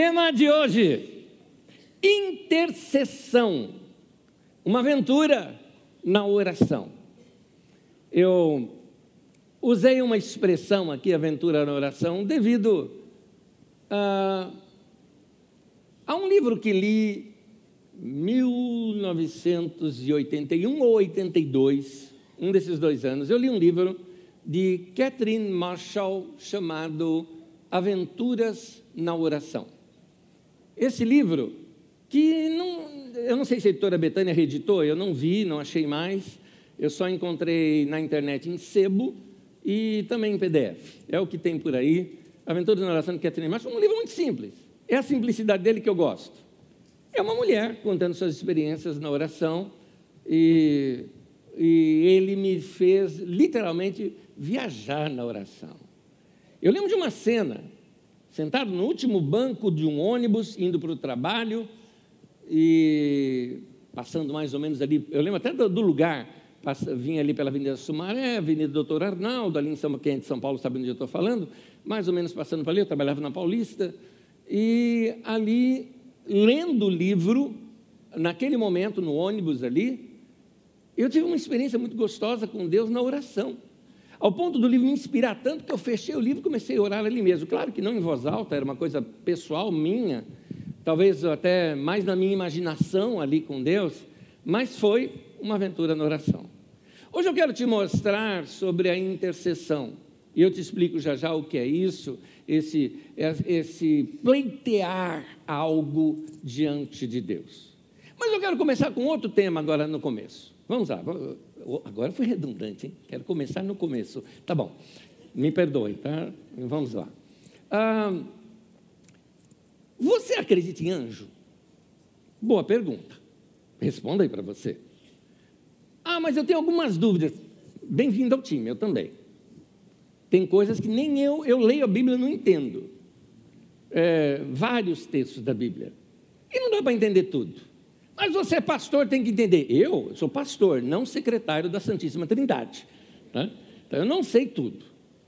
Tema de hoje: intercessão. Uma aventura na oração. Eu usei uma expressão aqui, aventura na oração, devido a, a um livro que li 1981 ou 82, um desses dois anos. Eu li um livro de Catherine Marshall chamado Aventuras na Oração. Esse livro, que não, eu não sei se a editora Betânia reeditou, eu não vi, não achei mais, eu só encontrei na internet em sebo e também em PDF. É o que tem por aí. Aventuras na Oração de Catherine Marshall, um livro muito simples. É a simplicidade dele que eu gosto. É uma mulher contando suas experiências na oração e, e ele me fez literalmente viajar na oração. Eu lembro de uma cena, sentado no último banco de um ônibus, indo para o trabalho e passando mais ou menos ali, eu lembro até do, do lugar, passa, vinha ali pela Avenida Sumaré, Avenida Doutor Arnaldo, ali em São, quem é de São Paulo sabe onde eu estou falando, mais ou menos passando por ali, eu trabalhava na Paulista, e ali, lendo o livro, naquele momento, no ônibus ali, eu tive uma experiência muito gostosa com Deus na oração ao ponto do livro me inspirar tanto que eu fechei o livro e comecei a orar ali mesmo. Claro que não em voz alta, era uma coisa pessoal minha, talvez até mais na minha imaginação ali com Deus, mas foi uma aventura na oração. Hoje eu quero te mostrar sobre a intercessão. E eu te explico já já o que é isso, esse, esse pleitear algo diante de Deus. Mas eu quero começar com outro tema agora no começo. Vamos lá, agora foi redundante, hein? Quero começar no começo. Tá bom, me perdoe, tá? Vamos lá. Ah, você acredita em anjo? Boa pergunta. Responda aí para você. Ah, mas eu tenho algumas dúvidas. Bem-vindo ao time, eu também. Tem coisas que nem eu, eu leio a Bíblia não entendo. É, vários textos da Bíblia. E não dá para entender tudo. Mas você é pastor, tem que entender. Eu sou pastor, não secretário da Santíssima Trindade. Né? Então eu não sei tudo.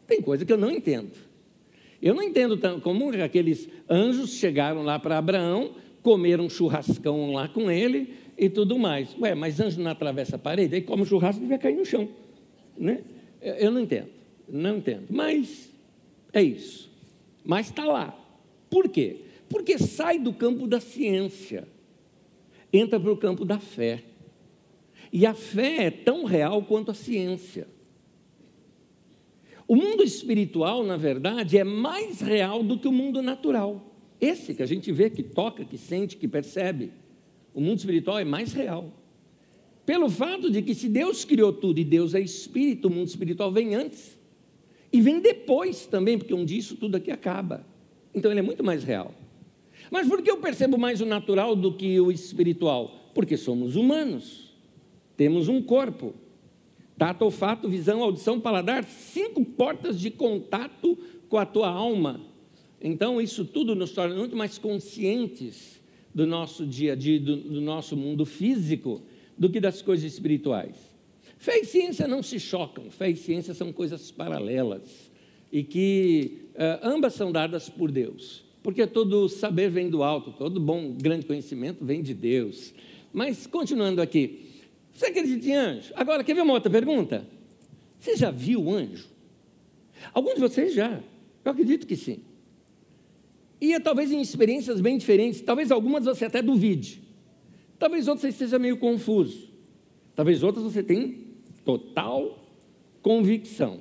Tem coisa que eu não entendo. Eu não entendo como aqueles anjos chegaram lá para Abraão, comeram um churrascão lá com ele e tudo mais. Ué, mas anjo não atravessa a parede, aí come churrasco e vai cair no chão. Né? Eu não entendo, não entendo. Mas é isso. Mas está lá. Por quê? Porque sai do campo da ciência entra para o campo da fé. E a fé é tão real quanto a ciência. O mundo espiritual, na verdade, é mais real do que o mundo natural. Esse que a gente vê, que toca, que sente, que percebe. O mundo espiritual é mais real. Pelo fato de que, se Deus criou tudo e Deus é espírito, o mundo espiritual vem antes. E vem depois também, porque um dia isso tudo aqui acaba. Então ele é muito mais real. Mas por que eu percebo mais o natural do que o espiritual? Porque somos humanos, temos um corpo. Tato, olfato, visão, audição, paladar, cinco portas de contato com a tua alma. Então, isso tudo nos torna muito mais conscientes do nosso dia a dia, do, do nosso mundo físico, do que das coisas espirituais. Fé e ciência não se chocam, fé e ciência são coisas paralelas e que uh, ambas são dadas por Deus. Porque todo saber vem do alto, todo bom, grande conhecimento vem de Deus. Mas, continuando aqui, você acredita em anjo? Agora, quer ver uma outra pergunta? Você já viu anjo? Alguns de vocês já. Eu acredito que sim. E é, talvez em experiências bem diferentes, talvez algumas você até duvide. Talvez outras você esteja meio confuso. Talvez outras você tenha total convicção.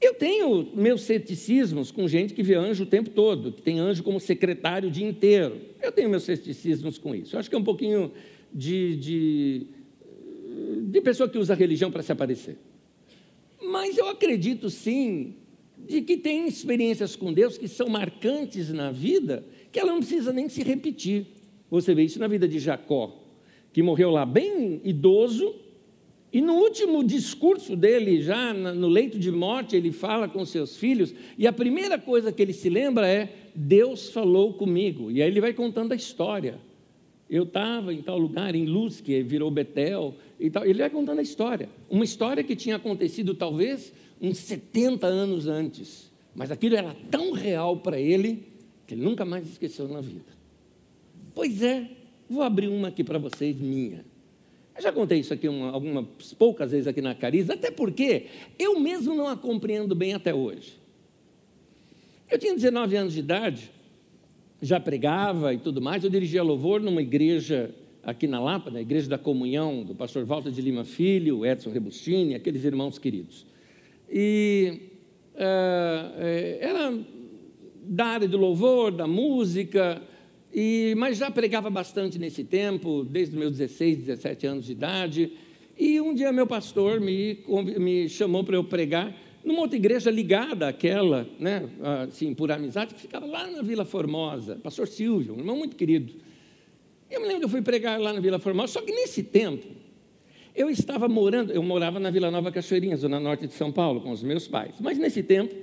Eu tenho meus ceticismos com gente que vê anjo o tempo todo, que tem anjo como secretário o dia inteiro. Eu tenho meus ceticismos com isso. Eu acho que é um pouquinho de, de, de pessoa que usa a religião para se aparecer. Mas eu acredito sim de que tem experiências com Deus que são marcantes na vida, que ela não precisa nem se repetir. Você vê isso na vida de Jacó, que morreu lá bem idoso, e no último discurso dele, já no leito de morte, ele fala com seus filhos, e a primeira coisa que ele se lembra é: Deus falou comigo. E aí ele vai contando a história. Eu estava em tal lugar, em Luz, que virou Betel, e tal. ele vai contando a história. Uma história que tinha acontecido talvez uns 70 anos antes. Mas aquilo era tão real para ele que ele nunca mais esqueceu na vida. Pois é, vou abrir uma aqui para vocês, minha. Eu já contei isso aqui uma, algumas poucas vezes aqui na Cariza, até porque eu mesmo não a compreendo bem até hoje. Eu tinha 19 anos de idade, já pregava e tudo mais, eu dirigia louvor numa igreja aqui na Lapa, na Igreja da Comunhão, do pastor Walter de Lima Filho, Edson Rebustini, aqueles irmãos queridos. E uh, era da área do louvor, da música, e, mas já pregava bastante nesse tempo, desde meus 16, 17 anos de idade. E um dia meu pastor me, me chamou para eu pregar numa outra igreja ligada àquela, né, assim, por amizade, que ficava lá na Vila Formosa, pastor Silvio, um irmão muito querido. Eu me lembro que eu fui pregar lá na Vila Formosa, só que nesse tempo, eu estava morando, eu morava na Vila Nova Cachoeirinha, zona norte de São Paulo, com os meus pais. Mas nesse tempo,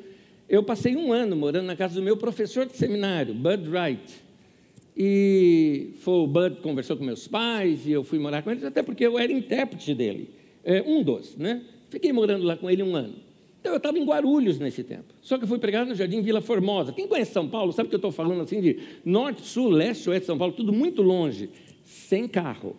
eu passei um ano morando na casa do meu professor de seminário, Bud Wright. E foi o Bud conversou com meus pais e eu fui morar com eles, até porque eu era intérprete dele, é, um dos, né? Fiquei morando lá com ele um ano. Então eu estava em Guarulhos nesse tempo. Só que eu fui pregar no Jardim Vila Formosa. Quem conhece São Paulo sabe que eu estou falando assim de norte, sul, leste, oeste de São Paulo, tudo muito longe, sem carro,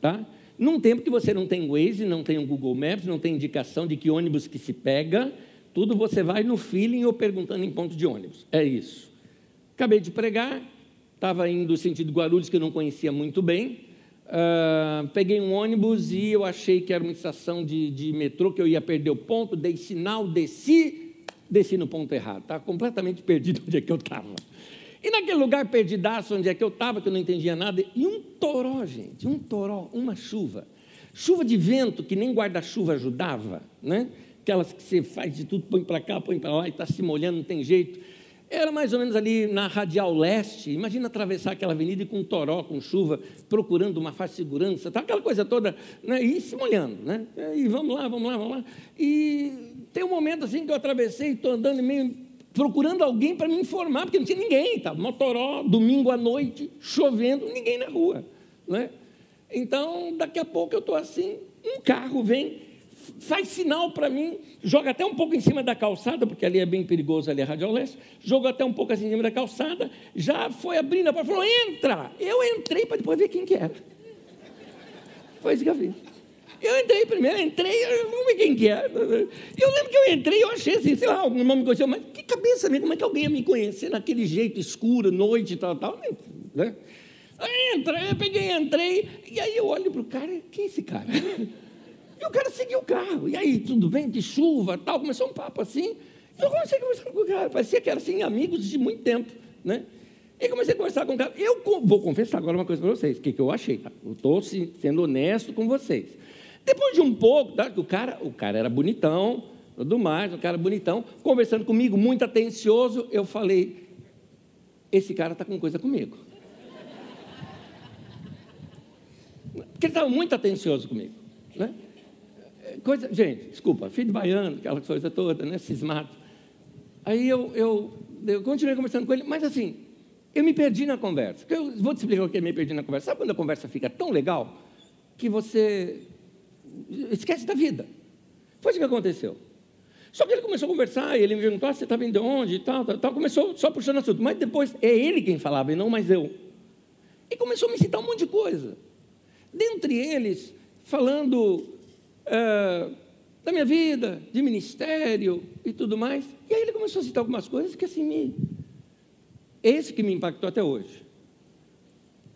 tá? Num tempo que você não tem Waze, não tem o Google Maps, não tem indicação de que ônibus que se pega, tudo você vai no feeling ou perguntando em ponto de ônibus. É isso. Acabei de pregar, estava indo sentido Guarulhos, que eu não conhecia muito bem. Uh, peguei um ônibus e eu achei que era uma estação de, de, metrô, que eu ia perder o ponto, dei sinal, desci, desci no ponto errado. Estava completamente perdido onde é que eu estava. E naquele lugar perdidaço onde é que eu estava, que eu não entendia nada, e um toró, gente, um toró, uma chuva. Chuva de vento, que nem guarda-chuva ajudava, né? Aquelas que você faz de tudo, põe para cá, põe para lá e está se molhando, não tem jeito. Era mais ou menos ali na Radial Leste. Imagina atravessar aquela avenida com um toró, com chuva, procurando uma faixa de segurança, tá aquela coisa toda, né? e se molhando. Né? E vamos lá, vamos lá, vamos lá. E tem um momento assim que eu atravessei, estou andando meio procurando alguém para me informar, porque não tinha ninguém. Estava motoró, domingo à noite, chovendo, ninguém na rua. Né? Então, daqui a pouco eu estou assim, um carro vem faz sinal para mim, joga até um pouco em cima da calçada, porque ali é bem perigoso, ali é Rádio Leste, jogou até um pouco assim em cima da calçada, já foi abrindo a porta, falou, entra! Eu entrei para depois ver quem que era. Foi isso que eu fiz. Eu entrei primeiro, entrei, vamos ver quem que é. Eu lembro que eu entrei, eu achei assim, sei lá, algum nome me conheceu, mas que cabeça mesmo, como é que alguém ia me conhecer naquele jeito escuro, noite e tal, tal, né? Entra, eu peguei, entrei, e aí eu olho para o cara, quem é esse cara? E o cara seguiu o carro. E aí, tudo bem? De chuva tal. Começou um papo assim. Eu comecei a conversar com o cara. Parecia que era assim, amigos de muito tempo. Né? E comecei a conversar com o cara. Eu vou confessar agora uma coisa para vocês. O que, que eu achei? Tá? Eu estou sendo honesto com vocês. Depois de um pouco, tá? o, cara, o cara era bonitão, tudo mais, o cara bonitão, conversando comigo, muito atencioso, eu falei, esse cara está com coisa comigo. Porque ele estava muito atencioso comigo. Né? Coisa, gente, desculpa, filho de baiano, aquela coisa toda, né, cismado. Aí eu, eu, eu continuei conversando com ele, mas assim, eu me perdi na conversa. Eu vou te explicar o que eu me perdi na conversa. Sabe quando a conversa fica tão legal que você esquece da vida? Foi isso que aconteceu. Só que ele começou a conversar, e ele me perguntou: ah, você está vindo de onde e tal, tal, tal. Começou só puxando assunto. Mas depois é ele quem falava e não mais eu. E começou a me citar um monte de coisa. Dentre eles, falando é, da minha vida, de ministério e tudo mais. E aí ele começou a citar algumas coisas que assim me. Esse que me impactou até hoje.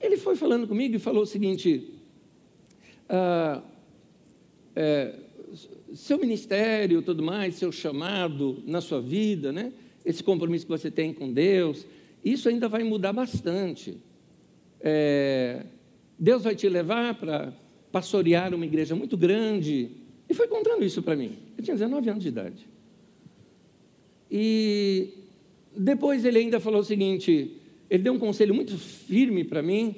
Ele foi falando comigo e falou o seguinte: ah, é, seu ministério, tudo mais, seu chamado na sua vida, né? Esse compromisso que você tem com Deus, isso ainda vai mudar bastante. É, Deus vai te levar para pastorear uma igreja muito grande. E foi contando isso para mim. Eu tinha 19 anos de idade. E depois ele ainda falou o seguinte: ele deu um conselho muito firme para mim.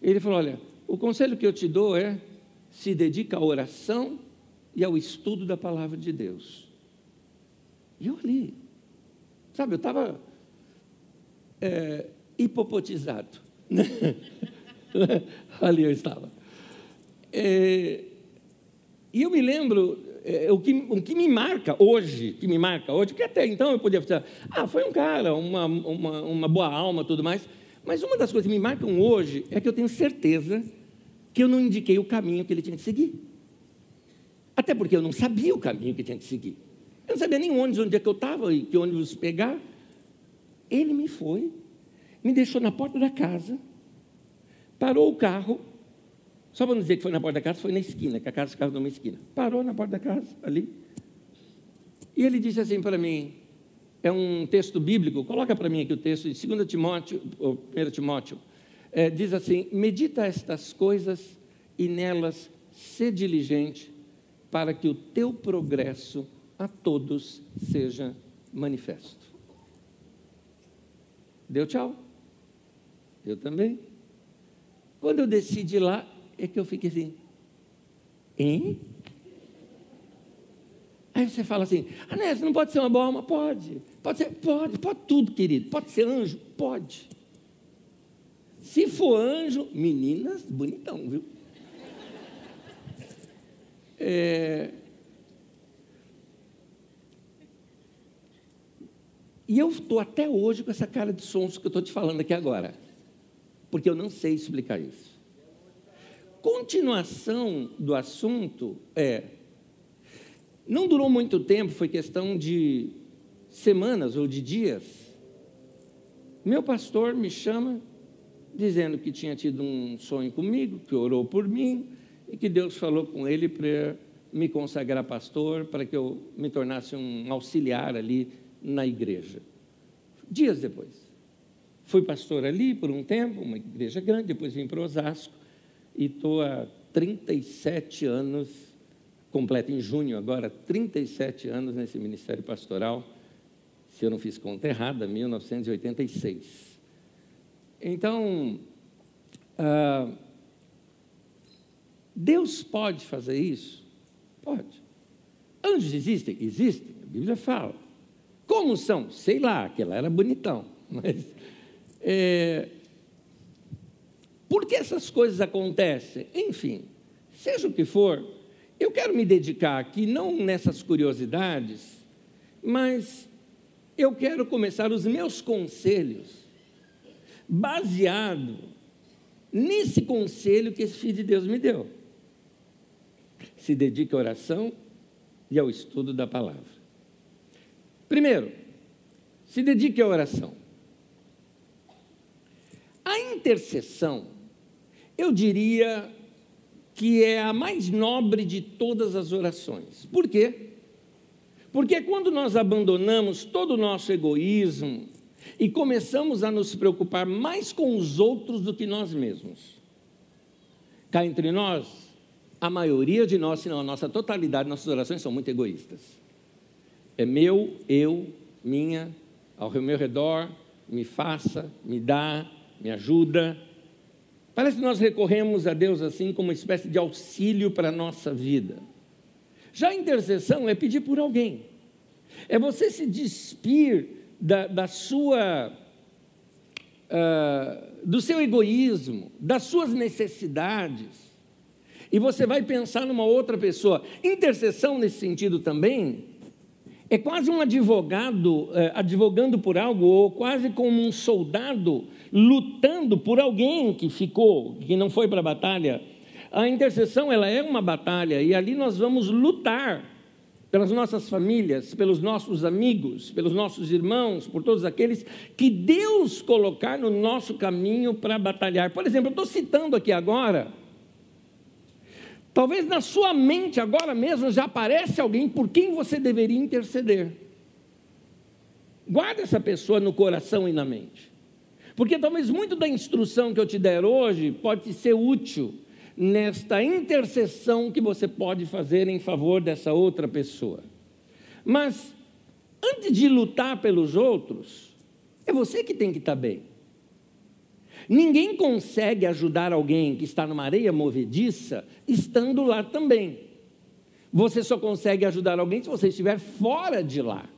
Ele falou: Olha, o conselho que eu te dou é se dedica à oração e ao estudo da palavra de Deus. E eu ali, sabe, eu estava é, hipopotizado. ali eu estava. É, e eu me lembro, é, o, que, o que me marca hoje, que me marca hoje, porque até então eu podia pensar, ah, foi um cara, uma, uma, uma boa alma, tudo mais. Mas uma das coisas que me marcam hoje é que eu tenho certeza que eu não indiquei o caminho que ele tinha que seguir. Até porque eu não sabia o caminho que tinha que seguir. Eu não sabia nem onde, onde é que eu estava e que ônibus pegar. Ele me foi, me deixou na porta da casa, parou o carro, só para não dizer que foi na porta da casa, foi na esquina, que a casa ficava numa esquina. Parou na porta da casa, ali. E ele disse assim para mim: é um texto bíblico, coloca para mim aqui o texto de 2 Timóteo, ou 1 Timóteo, é, diz assim: medita estas coisas e nelas ser diligente, para que o teu progresso a todos seja manifesto. Deu tchau. Eu também. Quando eu desci de lá, é que eu fiquei assim, hein? Aí você fala assim, Anésio, não pode ser uma boa alma? Pode. Pode ser, pode, pode tudo, querido. Pode ser anjo? Pode. Se for anjo, meninas, bonitão, viu? É... E eu estou até hoje com essa cara de sonso que eu estou te falando aqui agora, porque eu não sei explicar isso continuação do assunto é: não durou muito tempo, foi questão de semanas ou de dias. Meu pastor me chama dizendo que tinha tido um sonho comigo, que orou por mim e que Deus falou com ele para me consagrar pastor, para que eu me tornasse um auxiliar ali na igreja. Dias depois. Fui pastor ali por um tempo, uma igreja grande, depois vim para Osasco e estou há 37 anos, completo em junho agora, 37 anos nesse ministério pastoral, se eu não fiz conta errada, 1986. Então, ah, Deus pode fazer isso? Pode. Anjos existem? Existem, a Bíblia fala. Como são? Sei lá, aquela era bonitão, mas é, por que essas coisas acontecem? Enfim, seja o que for, eu quero me dedicar aqui não nessas curiosidades, mas eu quero começar os meus conselhos baseado nesse conselho que esse filho de Deus me deu. Se dedique à oração e ao estudo da palavra. Primeiro, se dedique à oração. A intercessão eu diria que é a mais nobre de todas as orações. Por quê? Porque quando nós abandonamos todo o nosso egoísmo e começamos a nos preocupar mais com os outros do que nós mesmos, cá entre nós, a maioria de nós, se não a nossa totalidade, nossas orações são muito egoístas. É meu, eu, minha, ao meu redor, me faça, me dá, me ajuda, Parece que nós recorremos a Deus assim como uma espécie de auxílio para a nossa vida. Já a intercessão é pedir por alguém, é você se despir da, da sua, uh, do seu egoísmo, das suas necessidades, e você vai pensar numa outra pessoa. Intercessão nesse sentido também é quase um advogado eh, advogando por algo, ou quase como um soldado lutando por alguém que ficou, que não foi para a batalha. A intercessão ela é uma batalha e ali nós vamos lutar pelas nossas famílias, pelos nossos amigos, pelos nossos irmãos, por todos aqueles que Deus colocar no nosso caminho para batalhar. Por exemplo, eu estou citando aqui agora Talvez na sua mente agora mesmo já aparece alguém por quem você deveria interceder. Guarda essa pessoa no coração e na mente. Porque talvez muito da instrução que eu te der hoje pode ser útil nesta intercessão que você pode fazer em favor dessa outra pessoa. Mas antes de lutar pelos outros, é você que tem que estar bem. Ninguém consegue ajudar alguém que está numa areia movediça estando lá também. Você só consegue ajudar alguém se você estiver fora de lá.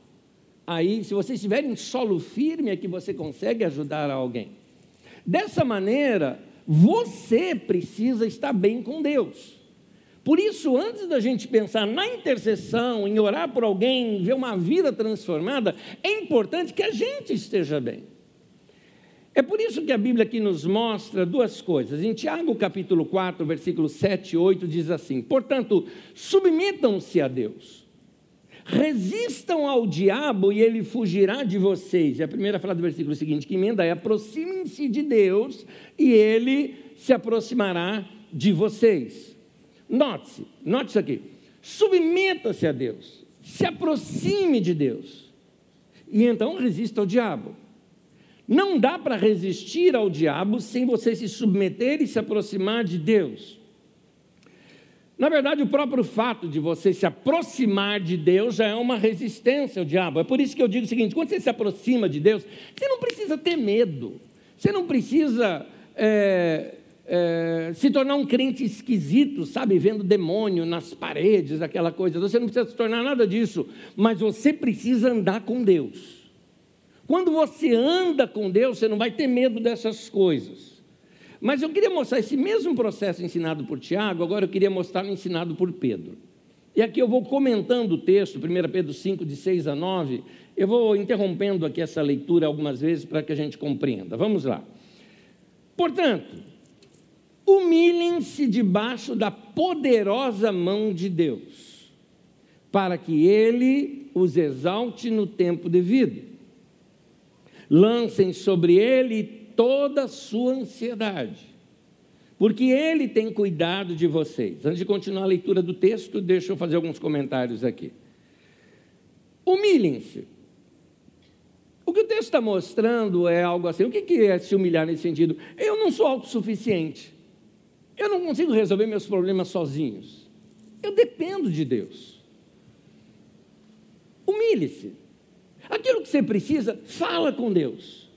Aí, se você estiver em solo firme, é que você consegue ajudar alguém. Dessa maneira, você precisa estar bem com Deus. Por isso, antes da gente pensar na intercessão, em orar por alguém, ver uma vida transformada, é importante que a gente esteja bem. É por isso que a Bíblia aqui nos mostra duas coisas. Em Tiago capítulo 4, versículos 7 e 8 diz assim: "Portanto, submetam-se a Deus. Resistam ao diabo e ele fugirá de vocês." E a primeira frase do versículo seguinte que emenda é: "Aproximem-se de Deus e ele se aproximará de vocês." Note-se, note isso aqui. Submeta-se a Deus. Se aproxime de Deus. E então resista ao diabo. Não dá para resistir ao diabo sem você se submeter e se aproximar de Deus. Na verdade, o próprio fato de você se aproximar de Deus já é uma resistência ao diabo. É por isso que eu digo o seguinte: quando você se aproxima de Deus, você não precisa ter medo, você não precisa é, é, se tornar um crente esquisito, sabe, vendo demônio nas paredes, aquela coisa. Você não precisa se tornar nada disso, mas você precisa andar com Deus. Quando você anda com Deus, você não vai ter medo dessas coisas. Mas eu queria mostrar esse mesmo processo ensinado por Tiago, agora eu queria mostrar ensinado por Pedro. E aqui eu vou comentando o texto, 1 Pedro 5, de 6 a 9. Eu vou interrompendo aqui essa leitura algumas vezes para que a gente compreenda. Vamos lá. Portanto, humilhem-se debaixo da poderosa mão de Deus, para que ele os exalte no tempo devido lancem sobre ele toda a sua ansiedade, porque ele tem cuidado de vocês. Antes de continuar a leitura do texto, deixa eu fazer alguns comentários aqui. Humilhem-se. O que o texto está mostrando é algo assim. O que é se humilhar nesse sentido? Eu não sou autossuficiente. Eu não consigo resolver meus problemas sozinhos. Eu dependo de Deus. Humilhe-se. Aquilo que você precisa, fala com Deus.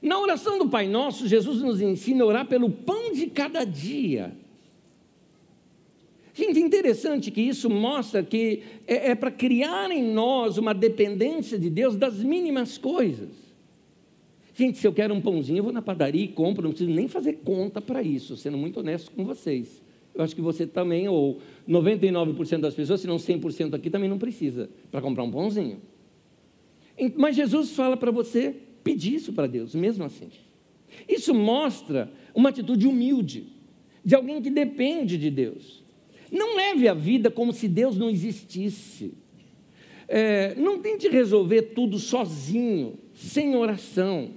Na oração do Pai Nosso, Jesus nos ensina a orar pelo pão de cada dia. Gente, interessante que isso mostra que é, é para criar em nós uma dependência de Deus das mínimas coisas. Gente, se eu quero um pãozinho, eu vou na padaria e compro, não preciso nem fazer conta para isso, sendo muito honesto com vocês. Eu acho que você também, ou 99% das pessoas, se não 100% aqui, também não precisa para comprar um pãozinho. Mas Jesus fala para você pedir isso para Deus, mesmo assim. Isso mostra uma atitude humilde, de alguém que depende de Deus. Não leve a vida como se Deus não existisse. É, não tente resolver tudo sozinho, sem oração.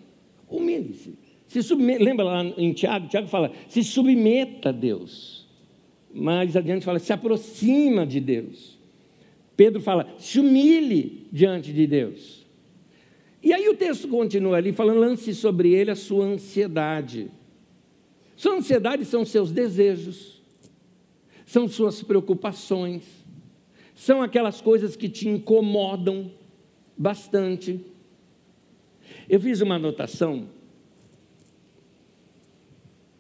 Humilhe-se. Se submeta, lembra lá em Tiago? Tiago fala: se submeta a Deus. Mais adiante fala: se aproxima de Deus. Pedro fala: se humilhe diante de Deus. E aí o texto continua ali falando, lance sobre ele a sua ansiedade. Sua ansiedade são seus desejos, são suas preocupações, são aquelas coisas que te incomodam bastante. Eu fiz uma anotação.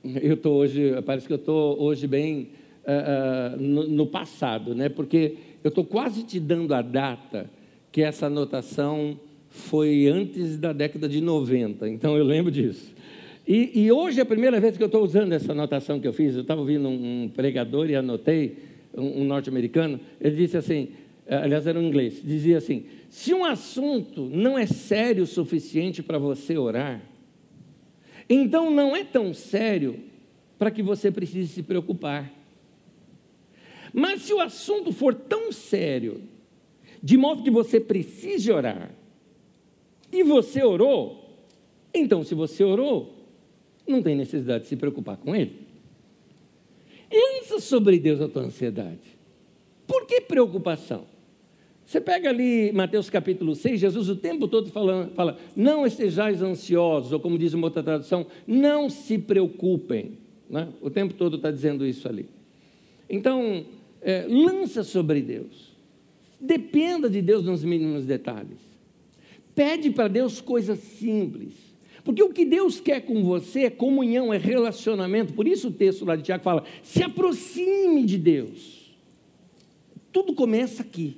Eu estou hoje, parece que eu estou hoje bem uh, uh, no, no passado, né? Porque eu estou quase te dando a data que essa anotação foi antes da década de 90, então eu lembro disso. E, e hoje é a primeira vez que eu estou usando essa anotação que eu fiz. Eu estava ouvindo um, pregador e anotei, um, um norte-americano, ele disse assim, eh, aliás era um inglês, dizia assim, se um assunto não é sério o suficiente para você orar, então não é tão sério para que você precise se preocupar. Mas se o assunto for tão sério, de modo que você precise orar, e você orou, então se você orou, não tem necessidade de se preocupar com ele. Lança sobre Deus a tua ansiedade. Por que preocupação? Você pega ali Mateus capítulo 6, Jesus o tempo todo fala, fala não estejais ansiosos, ou como diz uma outra tradução, não se preocupem. Né? O tempo todo está dizendo isso ali. Então, é, lança sobre Deus. Dependa de Deus nos mínimos detalhes. Pede para Deus coisas simples. Porque o que Deus quer com você é comunhão, é relacionamento. Por isso o texto lá de Tiago fala: se aproxime de Deus. Tudo começa aqui.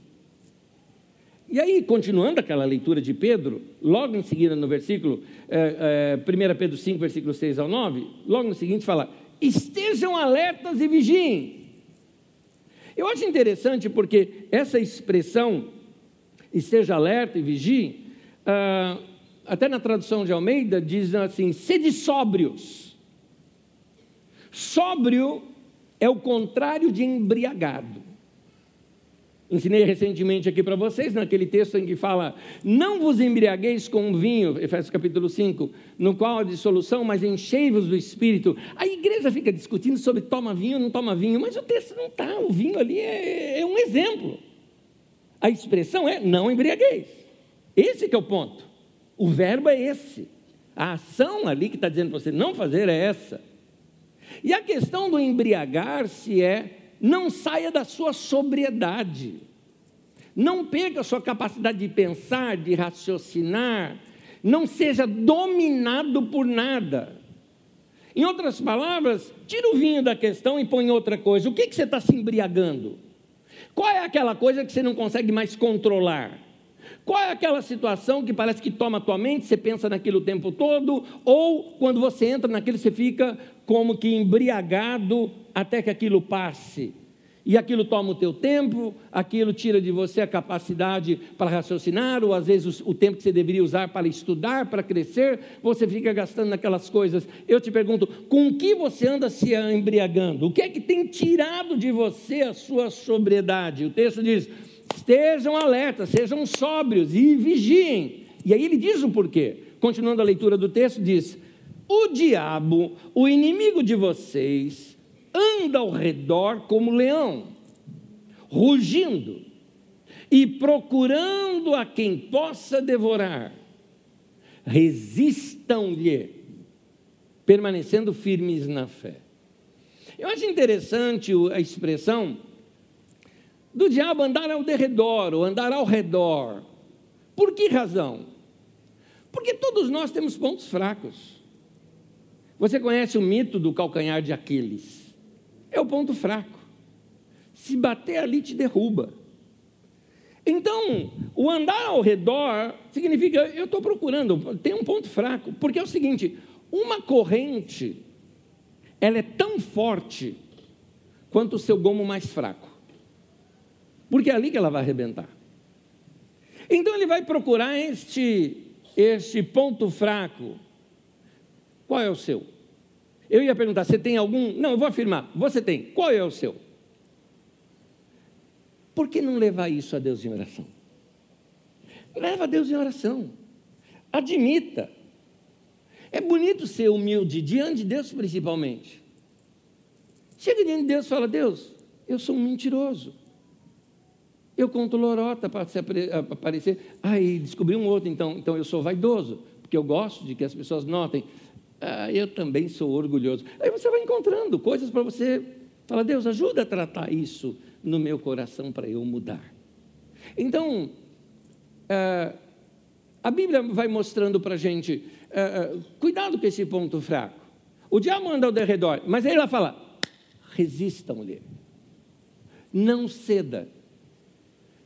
E aí, continuando aquela leitura de Pedro, logo em seguida no versículo, é, é, 1 Pedro 5, versículo 6 ao 9, logo no seguinte fala: estejam alertas e vigiem. Eu acho interessante porque essa expressão, esteja alerta e vigie, ah, até na tradução de Almeida, diz assim: sede sóbrios. Sóbrio é o contrário de embriagado. Ensinei recentemente aqui para vocês, naquele texto em que fala: Não vos embriagueis com vinho, Efésios capítulo 5, no qual há dissolução, mas enchei-vos do espírito. A igreja fica discutindo sobre toma vinho ou não toma vinho, mas o texto não está, o vinho ali é, é um exemplo. A expressão é não embriagueis. Esse que é o ponto. O verbo é esse. A ação ali que está dizendo para você não fazer é essa. E a questão do embriagar-se é não saia da sua sobriedade. Não perca a sua capacidade de pensar, de raciocinar. Não seja dominado por nada. Em outras palavras, tira o vinho da questão e põe outra coisa. O que, que você está se embriagando? Qual é aquela coisa que você não consegue mais controlar? Qual é aquela situação que parece que toma a tua mente, você pensa naquilo o tempo todo, ou quando você entra naquilo, você fica como que embriagado até que aquilo passe. E aquilo toma o teu tempo, aquilo tira de você a capacidade para raciocinar, ou às vezes o, o tempo que você deveria usar para estudar, para crescer, você fica gastando naquelas coisas. Eu te pergunto, com que você anda se embriagando? O que é que tem tirado de você a sua sobriedade? O texto diz: estejam alertas, sejam sóbrios e vigiem. E aí ele diz o porquê. Continuando a leitura do texto, diz: O diabo, o inimigo de vocês, anda ao redor como leão, rugindo e procurando a quem possa devorar. Resistam-lhe, permanecendo firmes na fé. Eu acho interessante a expressão do diabo andar ao derredor, ou andar ao redor. Por que razão? Porque todos nós temos pontos fracos. Você conhece o mito do calcanhar de Aquiles? É o ponto fraco. Se bater ali, te derruba. Então, o andar ao redor significa eu estou procurando, tem um ponto fraco, porque é o seguinte: uma corrente, ela é tão forte quanto o seu gomo mais fraco porque é ali que ela vai arrebentar. Então ele vai procurar este, este ponto fraco. Qual é o seu? Eu ia perguntar, você tem algum? Não, eu vou afirmar, você tem. Qual é o seu? Por que não levar isso a Deus em oração? Leva a Deus em oração. Admita. É bonito ser humilde diante de Deus, principalmente. Chega diante de Deus e fala: Deus, eu sou um mentiroso. Eu conto lorota para aparecer. Aí descobri um outro, então, então eu sou vaidoso, porque eu gosto de que as pessoas notem. Ah, eu também sou orgulhoso. Aí você vai encontrando coisas para você falar, Deus, ajuda a tratar isso no meu coração para eu mudar. Então, ah, a Bíblia vai mostrando para a gente, ah, cuidado com esse ponto fraco. O diabo anda ao derredor, mas aí ela fala, resistam-lhe. Não ceda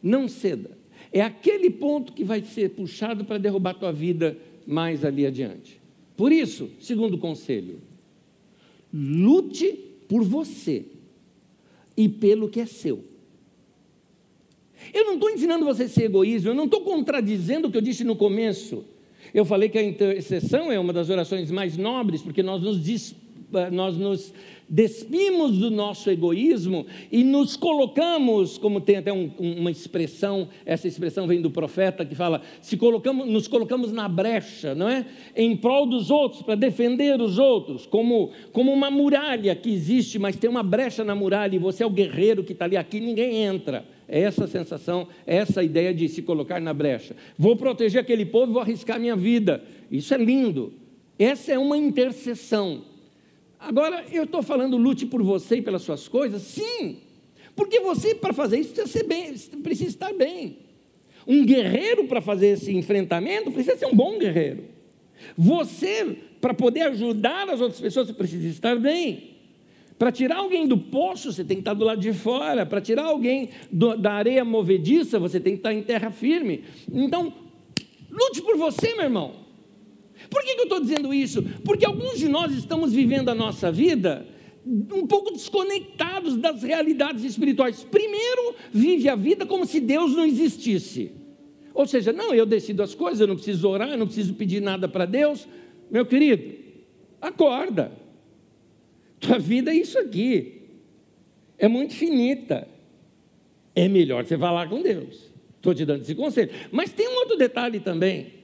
não ceda. É aquele ponto que vai ser puxado para derrubar a tua vida mais ali adiante. Por isso, segundo conselho, lute por você e pelo que é seu. Eu não estou ensinando você a ser egoísmo, eu não estou contradizendo o que eu disse no começo. Eu falei que a intercessão é uma das orações mais nobres, porque nós nos, nós nos despimos do nosso egoísmo e nos colocamos, como tem até um, uma expressão, essa expressão vem do profeta que fala, se colocamos, nos colocamos na brecha, não é? Em prol dos outros, para defender os outros, como, como uma muralha que existe, mas tem uma brecha na muralha e você é o guerreiro que está ali, aqui ninguém entra. É essa sensação, é essa ideia de se colocar na brecha. Vou proteger aquele povo, vou arriscar minha vida. Isso é lindo. Essa é uma intercessão. Agora, eu estou falando lute por você e pelas suas coisas? Sim, porque você, para fazer isso, precisa, bem, precisa estar bem. Um guerreiro, para fazer esse enfrentamento, precisa ser um bom guerreiro. Você, para poder ajudar as outras pessoas, você precisa estar bem. Para tirar alguém do poço, você tem que estar do lado de fora. Para tirar alguém do, da areia movediça, você tem que estar em terra firme. Então, lute por você, meu irmão. Por que, eu estou dizendo isso? Porque alguns de nós estamos vivendo a nossa vida um pouco desconectados das realidades espirituais. Primeiro, vive a vida como se Deus não existisse. Ou seja, não, eu decido as coisas, eu não preciso orar, eu não preciso pedir nada para Deus. Meu querido, acorda. Tua vida é isso aqui. É muito finita. É melhor você falar com Deus. Estou te dando esse conselho. Mas tem um outro detalhe também.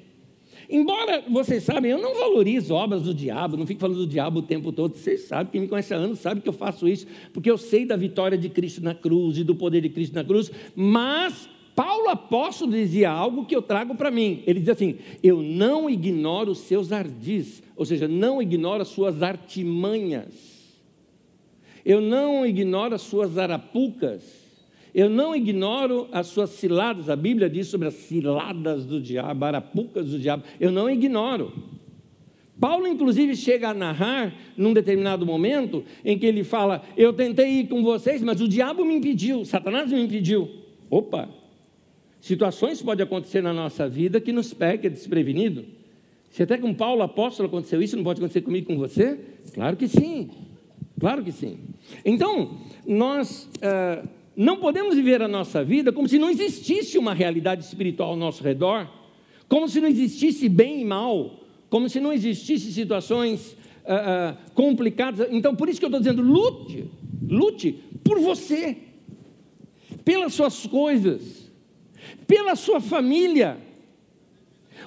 Embora vocês sabem, eu não valorizo obras do diabo, não fico falando do diabo o tempo todo. Vocês sabem, quem me conhece há anos sabe que eu faço isso, porque eu sei da vitória de Cristo na cruz e do poder de Cristo na cruz. Mas Paulo apóstolo dizia algo que eu trago para mim. Ele diz assim: Eu não ignoro os seus ardis, ou seja, não ignoro as suas artimanhas. Eu não ignoro as suas arapucas. Eu não ignoro as suas ciladas, a Bíblia diz sobre as ciladas do diabo, arapucas do diabo. Eu não ignoro. Paulo, inclusive, chega a narrar num determinado momento em que ele fala: Eu tentei ir com vocês, mas o diabo me impediu, Satanás me impediu. Opa! Situações podem acontecer na nossa vida que nos pega desprevenido. Se até com Paulo apóstolo aconteceu isso, não pode acontecer comigo com você? Claro que sim. Claro que sim. Então, nós. Uh, não podemos viver a nossa vida como se não existisse uma realidade espiritual ao nosso redor, como se não existisse bem e mal, como se não existisse situações uh, uh, complicadas. Então, por isso que eu estou dizendo: lute, lute por você, pelas suas coisas, pela sua família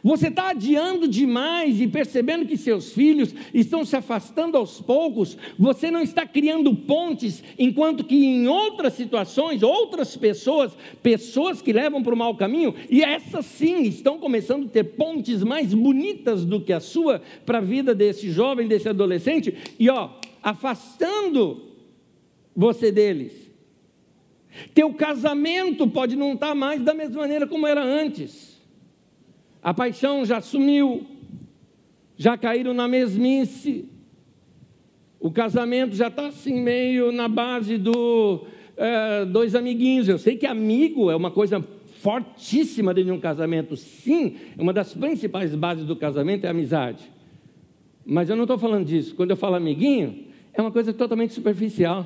você está adiando demais e percebendo que seus filhos estão se afastando aos poucos. Você não está criando pontes, enquanto que em outras situações, outras pessoas, pessoas que levam para o mau caminho, e essas sim estão começando a ter pontes mais bonitas do que a sua para a vida desse jovem, desse adolescente, e ó, afastando você deles. Teu casamento pode não estar tá mais da mesma maneira como era antes. A paixão já sumiu, já caíram na mesmice. O casamento já está assim, meio na base do é, dois amiguinhos. Eu sei que amigo é uma coisa fortíssima dentro de um casamento. Sim, uma das principais bases do casamento é a amizade. Mas eu não estou falando disso. Quando eu falo amiguinho, é uma coisa totalmente superficial.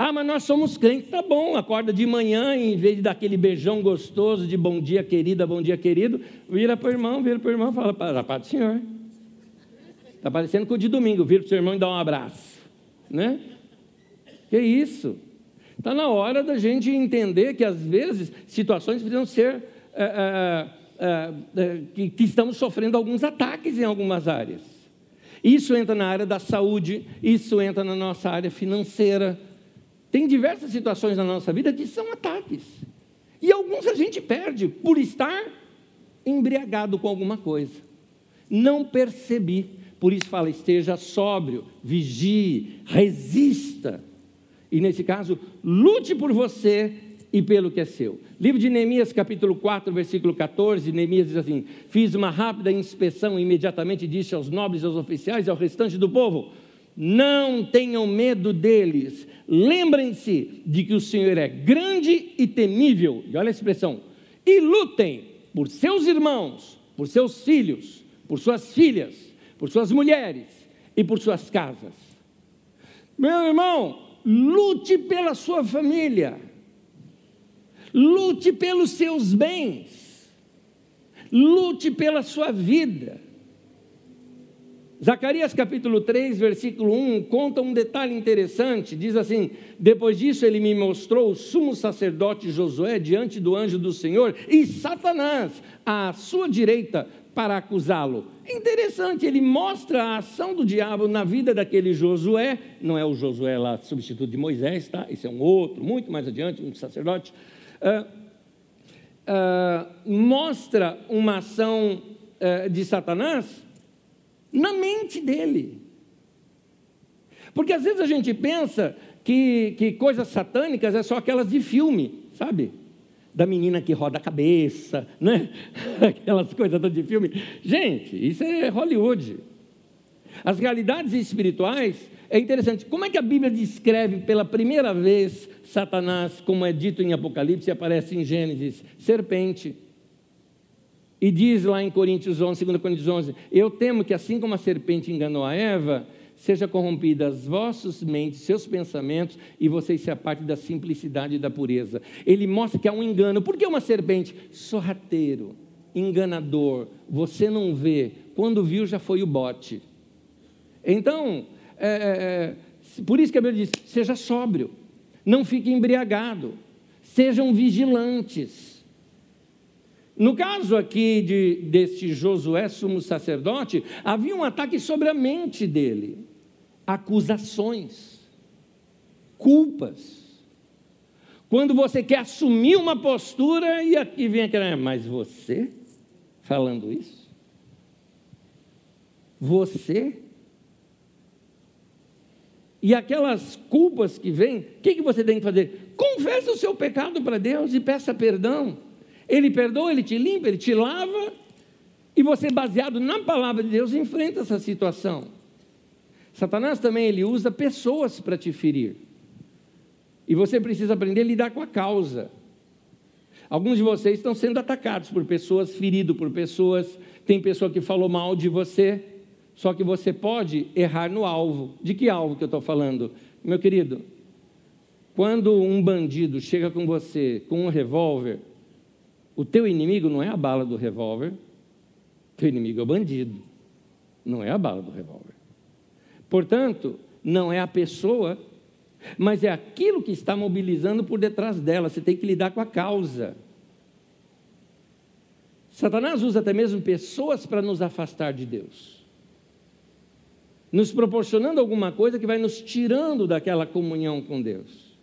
Ah, mas nós somos crentes, tá bom, acorda de manhã, em vez de dar aquele beijão gostoso de bom dia, querida, bom dia, querido, vira para o irmão, vira para o irmão e fala, para a paz do Senhor. Está parecendo com o de domingo, vira para o seu irmão e dá um abraço. Né? Que isso? Está na hora da gente entender que às vezes situações precisam ser. É, é, é, que, que estamos sofrendo alguns ataques em algumas áreas. Isso entra na área da saúde, isso entra na nossa área financeira, tem diversas situações na nossa vida que são ataques. E alguns a gente perde por estar embriagado com alguma coisa. Não percebi. Por isso fala: esteja sóbrio, vigie, resista. E nesse caso, lute por você e pelo que é seu. Livro de Neemias, capítulo 4, versículo 14, Neemias diz assim: Fiz uma rápida inspeção e imediatamente disse aos nobres, aos oficiais e ao restante do povo: não tenham medo deles. Lembrem-se de que o Senhor é grande e temível. E olha a expressão. E lutem por seus irmãos, por seus filhos, por suas filhas, por suas mulheres e por suas casas. Meu irmão, lute pela sua família. Lute pelos seus bens. Lute pela sua vida. Zacarias capítulo 3, versículo 1, conta um detalhe interessante. Diz assim: Depois disso ele me mostrou o sumo sacerdote Josué diante do anjo do Senhor e Satanás à sua direita para acusá-lo. Interessante, ele mostra a ação do diabo na vida daquele Josué, não é o Josué lá, substituto de Moisés, tá? Esse é um outro, muito mais adiante, um sacerdote. Uh, uh, mostra uma ação uh, de Satanás na mente dele. Porque às vezes a gente pensa que, que coisas satânicas é só aquelas de filme, sabe? Da menina que roda a cabeça, né? Aquelas coisas de filme. Gente, isso é Hollywood. As realidades espirituais é interessante. Como é que a Bíblia descreve pela primeira vez Satanás, como é dito em Apocalipse e aparece em Gênesis? Serpente. E diz lá em Coríntios 11, 2 Coríntios 11: Eu temo que assim como a serpente enganou a Eva, seja corrompida as vossas mentes, seus pensamentos, e vocês se apartem da simplicidade e da pureza. Ele mostra que há um engano. Por que uma serpente? Sorrateiro, enganador. Você não vê. Quando viu, já foi o bote. Então, é, é, é por isso que a Bíblia diz: seja sóbrio, não fique embriagado, sejam vigilantes. No caso aqui de, deste Josué, sumo sacerdote, havia um ataque sobre a mente dele, acusações, culpas. Quando você quer assumir uma postura e aqui vem aquela, mas você falando isso? Você? E aquelas culpas que vêm, o que, que você tem que fazer? Confesse o seu pecado para Deus e peça perdão. Ele perdoa, ele te limpa, ele te lava, e você, baseado na palavra de Deus, enfrenta essa situação. Satanás também ele usa pessoas para te ferir. E você precisa aprender a lidar com a causa. Alguns de vocês estão sendo atacados por pessoas, feridos por pessoas. Tem pessoa que falou mal de você, só que você pode errar no alvo. De que alvo que eu estou falando? Meu querido, quando um bandido chega com você com um revólver, o teu inimigo não é a bala do revólver, teu inimigo é o bandido, não é a bala do revólver. Portanto, não é a pessoa, mas é aquilo que está mobilizando por detrás dela. Você tem que lidar com a causa. Satanás usa até mesmo pessoas para nos afastar de Deus, nos proporcionando alguma coisa que vai nos tirando daquela comunhão com Deus.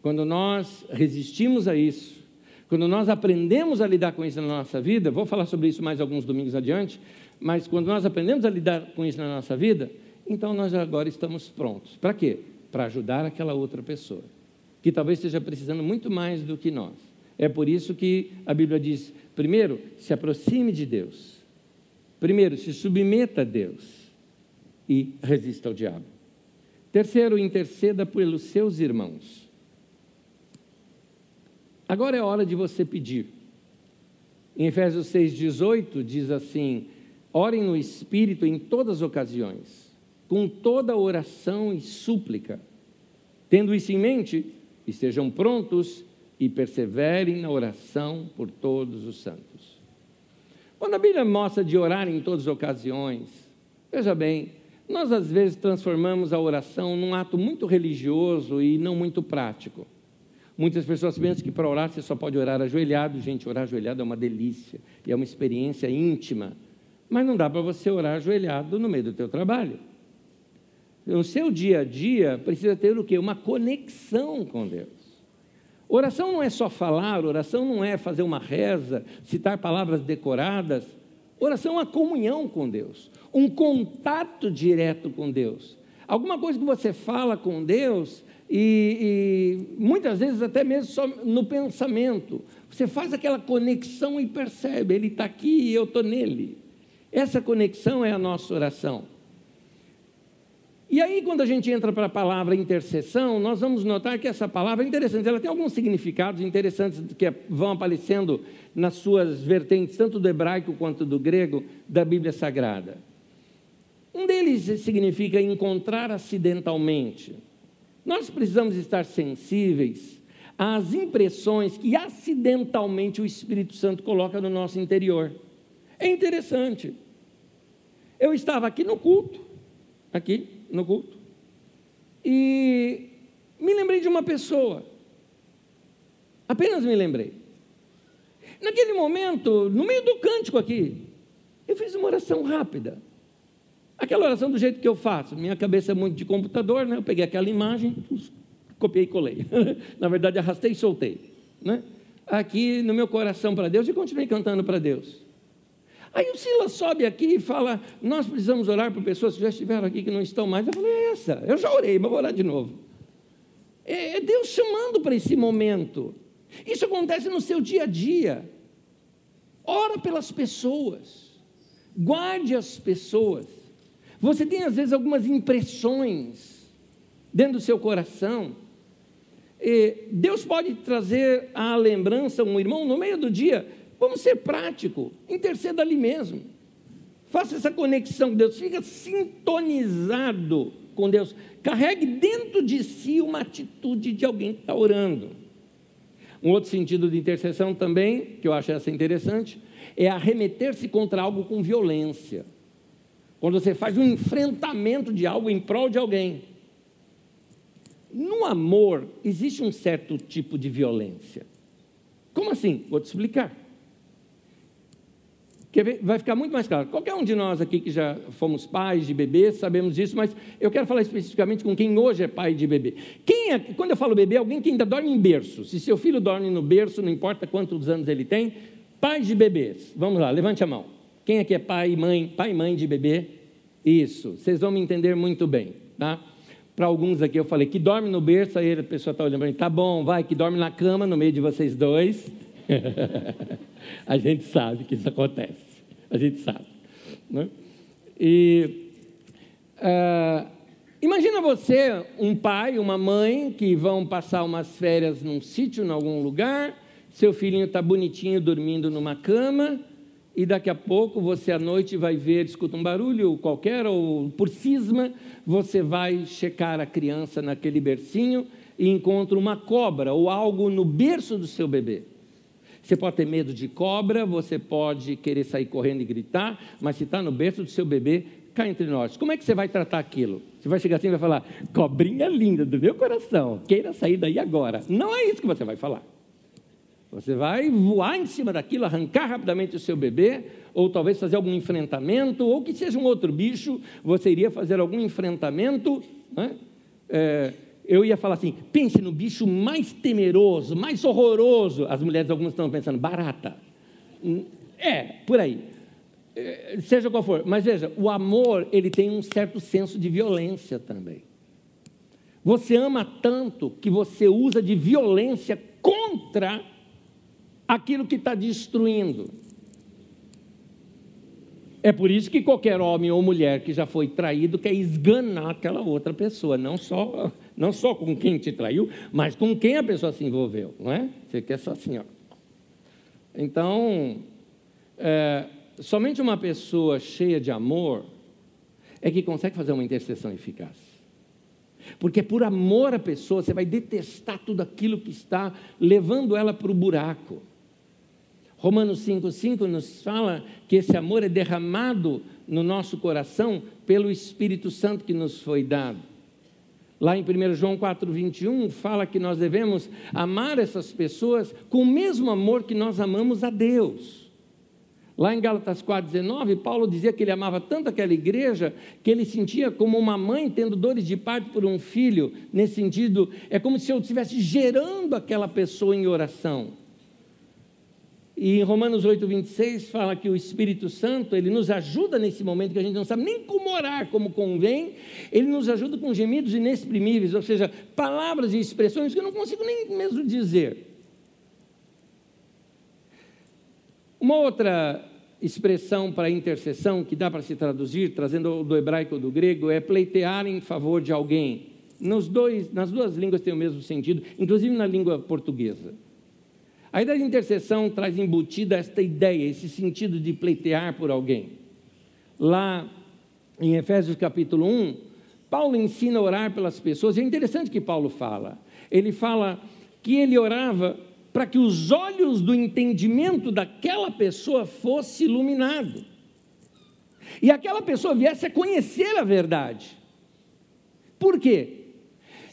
Quando nós resistimos a isso, quando nós aprendemos a lidar com isso na nossa vida, vou falar sobre isso mais alguns domingos adiante, mas quando nós aprendemos a lidar com isso na nossa vida, então nós agora estamos prontos. Para quê? Para ajudar aquela outra pessoa, que talvez esteja precisando muito mais do que nós. É por isso que a Bíblia diz: primeiro, se aproxime de Deus. Primeiro, se submeta a Deus e resista ao diabo. Terceiro, interceda pelos seus irmãos. Agora é hora de você pedir. Em Efésios 6,18 diz assim: orem no Espírito em todas as ocasiões, com toda oração e súplica. Tendo isso em mente, estejam prontos e perseverem na oração por todos os santos. Quando a Bíblia mostra de orar em todas as ocasiões, veja bem, nós às vezes transformamos a oração num ato muito religioso e não muito prático. Muitas pessoas pensam que para orar você só pode orar ajoelhado. Gente, orar ajoelhado é uma delícia e é uma experiência íntima. Mas não dá para você orar ajoelhado no meio do teu trabalho. O seu dia a dia precisa ter o quê? Uma conexão com Deus. Oração não é só falar, oração não é fazer uma reza, citar palavras decoradas. Oração é uma comunhão com Deus, um contato direto com Deus. Alguma coisa que você fala com Deus e, e, muitas vezes até mesmo só no pensamento. Você faz aquela conexão e percebe, ele está aqui e eu estou nele. Essa conexão é a nossa oração. E aí, quando a gente entra para a palavra intercessão, nós vamos notar que essa palavra é interessante. Ela tem alguns significados interessantes que vão aparecendo nas suas vertentes, tanto do hebraico quanto do grego, da Bíblia Sagrada. Um deles significa encontrar acidentalmente. Nós precisamos estar sensíveis às impressões que acidentalmente o Espírito Santo coloca no nosso interior. É interessante. Eu estava aqui no culto, aqui no culto, e me lembrei de uma pessoa. Apenas me lembrei. Naquele momento, no meio do cântico aqui, eu fiz uma oração rápida. Aquela oração do jeito que eu faço, minha cabeça é muito de computador, né? Eu peguei aquela imagem, copiei e colei. Na verdade, arrastei e soltei. Né? Aqui no meu coração para Deus e continuei cantando para Deus. Aí o Silas sobe aqui e fala: Nós precisamos orar por pessoas que já estiveram aqui que não estão mais. Eu falei: É essa, eu já orei, mas vou orar de novo. É, é Deus chamando para esse momento. Isso acontece no seu dia a dia. Ora pelas pessoas, guarde as pessoas. Você tem às vezes algumas impressões dentro do seu coração. Deus pode trazer à lembrança um irmão no meio do dia. Vamos ser prático, interceda ali mesmo. Faça essa conexão com Deus, fica sintonizado com Deus. Carregue dentro de si uma atitude de alguém que está orando. Um outro sentido de intercessão também, que eu acho essa interessante, é arremeter-se contra algo com violência. Quando você faz um enfrentamento de algo em prol de alguém. No amor, existe um certo tipo de violência. Como assim? Vou te explicar. Vai ficar muito mais claro. Qualquer um de nós aqui que já fomos pais de bebês, sabemos disso, mas eu quero falar especificamente com quem hoje é pai de bebê. Quem é, quando eu falo bebê, alguém que ainda dorme em berço. Se seu filho dorme no berço, não importa quantos anos ele tem, pais de bebês. Vamos lá, levante a mão. Quem aqui é pai e mãe, pai e mãe de bebê? Isso, vocês vão me entender muito bem, tá? Para alguns aqui eu falei que dorme no berço, aí a pessoa está olhando para mim, tá bom, vai, que dorme na cama no meio de vocês dois. a gente sabe que isso acontece. A gente sabe. Né? E uh, imagina você, um pai, uma mãe, que vão passar umas férias num sítio, em algum lugar, seu filhinho está bonitinho dormindo numa cama, e daqui a pouco você à noite vai ver, escuta um barulho qualquer, ou por cisma, você vai checar a criança naquele bercinho e encontra uma cobra ou algo no berço do seu bebê. Você pode ter medo de cobra, você pode querer sair correndo e gritar, mas se está no berço do seu bebê, cá entre nós, como é que você vai tratar aquilo? Você vai chegar assim e vai falar, cobrinha linda do meu coração, queira sair daí agora. Não é isso que você vai falar. Você vai voar em cima daquilo, arrancar rapidamente o seu bebê, ou talvez fazer algum enfrentamento, ou que seja um outro bicho, você iria fazer algum enfrentamento. Né? É, eu ia falar assim: pense no bicho mais temeroso, mais horroroso. As mulheres, algumas estão pensando, barata. É, por aí. É, seja qual for. Mas veja, o amor, ele tem um certo senso de violência também. Você ama tanto que você usa de violência contra aquilo que está destruindo. É por isso que qualquer homem ou mulher que já foi traído quer esganar aquela outra pessoa, não só, não só com quem te traiu, mas com quem a pessoa se envolveu, não é? Você quer só assim, ó. Então, é, somente uma pessoa cheia de amor é que consegue fazer uma intercessão eficaz. Porque por amor à pessoa, você vai detestar tudo aquilo que está levando ela para o buraco. Romanos 5,5 nos fala que esse amor é derramado no nosso coração pelo Espírito Santo que nos foi dado. Lá em 1 João 4,21 fala que nós devemos amar essas pessoas com o mesmo amor que nós amamos a Deus. Lá em Gálatas 4,19, Paulo dizia que ele amava tanto aquela igreja que ele sentia como uma mãe tendo dores de parto por um filho. Nesse sentido, é como se eu estivesse gerando aquela pessoa em oração. E em Romanos 8, 26 fala que o Espírito Santo, ele nos ajuda nesse momento que a gente não sabe nem como orar como convém, ele nos ajuda com gemidos inexprimíveis, ou seja, palavras e expressões que eu não consigo nem mesmo dizer. Uma outra expressão para intercessão que dá para se traduzir, trazendo do hebraico ou do grego, é pleitear em favor de alguém. Nos dois, nas duas línguas tem o mesmo sentido, inclusive na língua portuguesa. A ideia de intercessão traz embutida esta ideia, esse sentido de pleitear por alguém. Lá em Efésios capítulo 1, Paulo ensina a orar pelas pessoas, e é interessante que Paulo fala. Ele fala que ele orava para que os olhos do entendimento daquela pessoa fosse iluminado. E aquela pessoa viesse a conhecer a verdade. Por quê?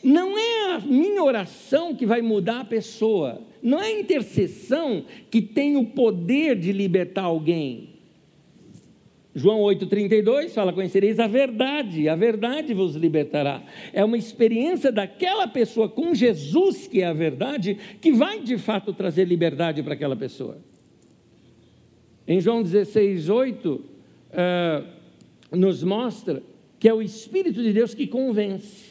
Não é a minha oração que vai mudar a pessoa, não é a intercessão que tem o poder de libertar alguém. João 8,32 fala: Conhecereis a verdade, a verdade vos libertará. É uma experiência daquela pessoa com Jesus, que é a verdade, que vai de fato trazer liberdade para aquela pessoa. Em João 16,8, uh, nos mostra que é o Espírito de Deus que convence.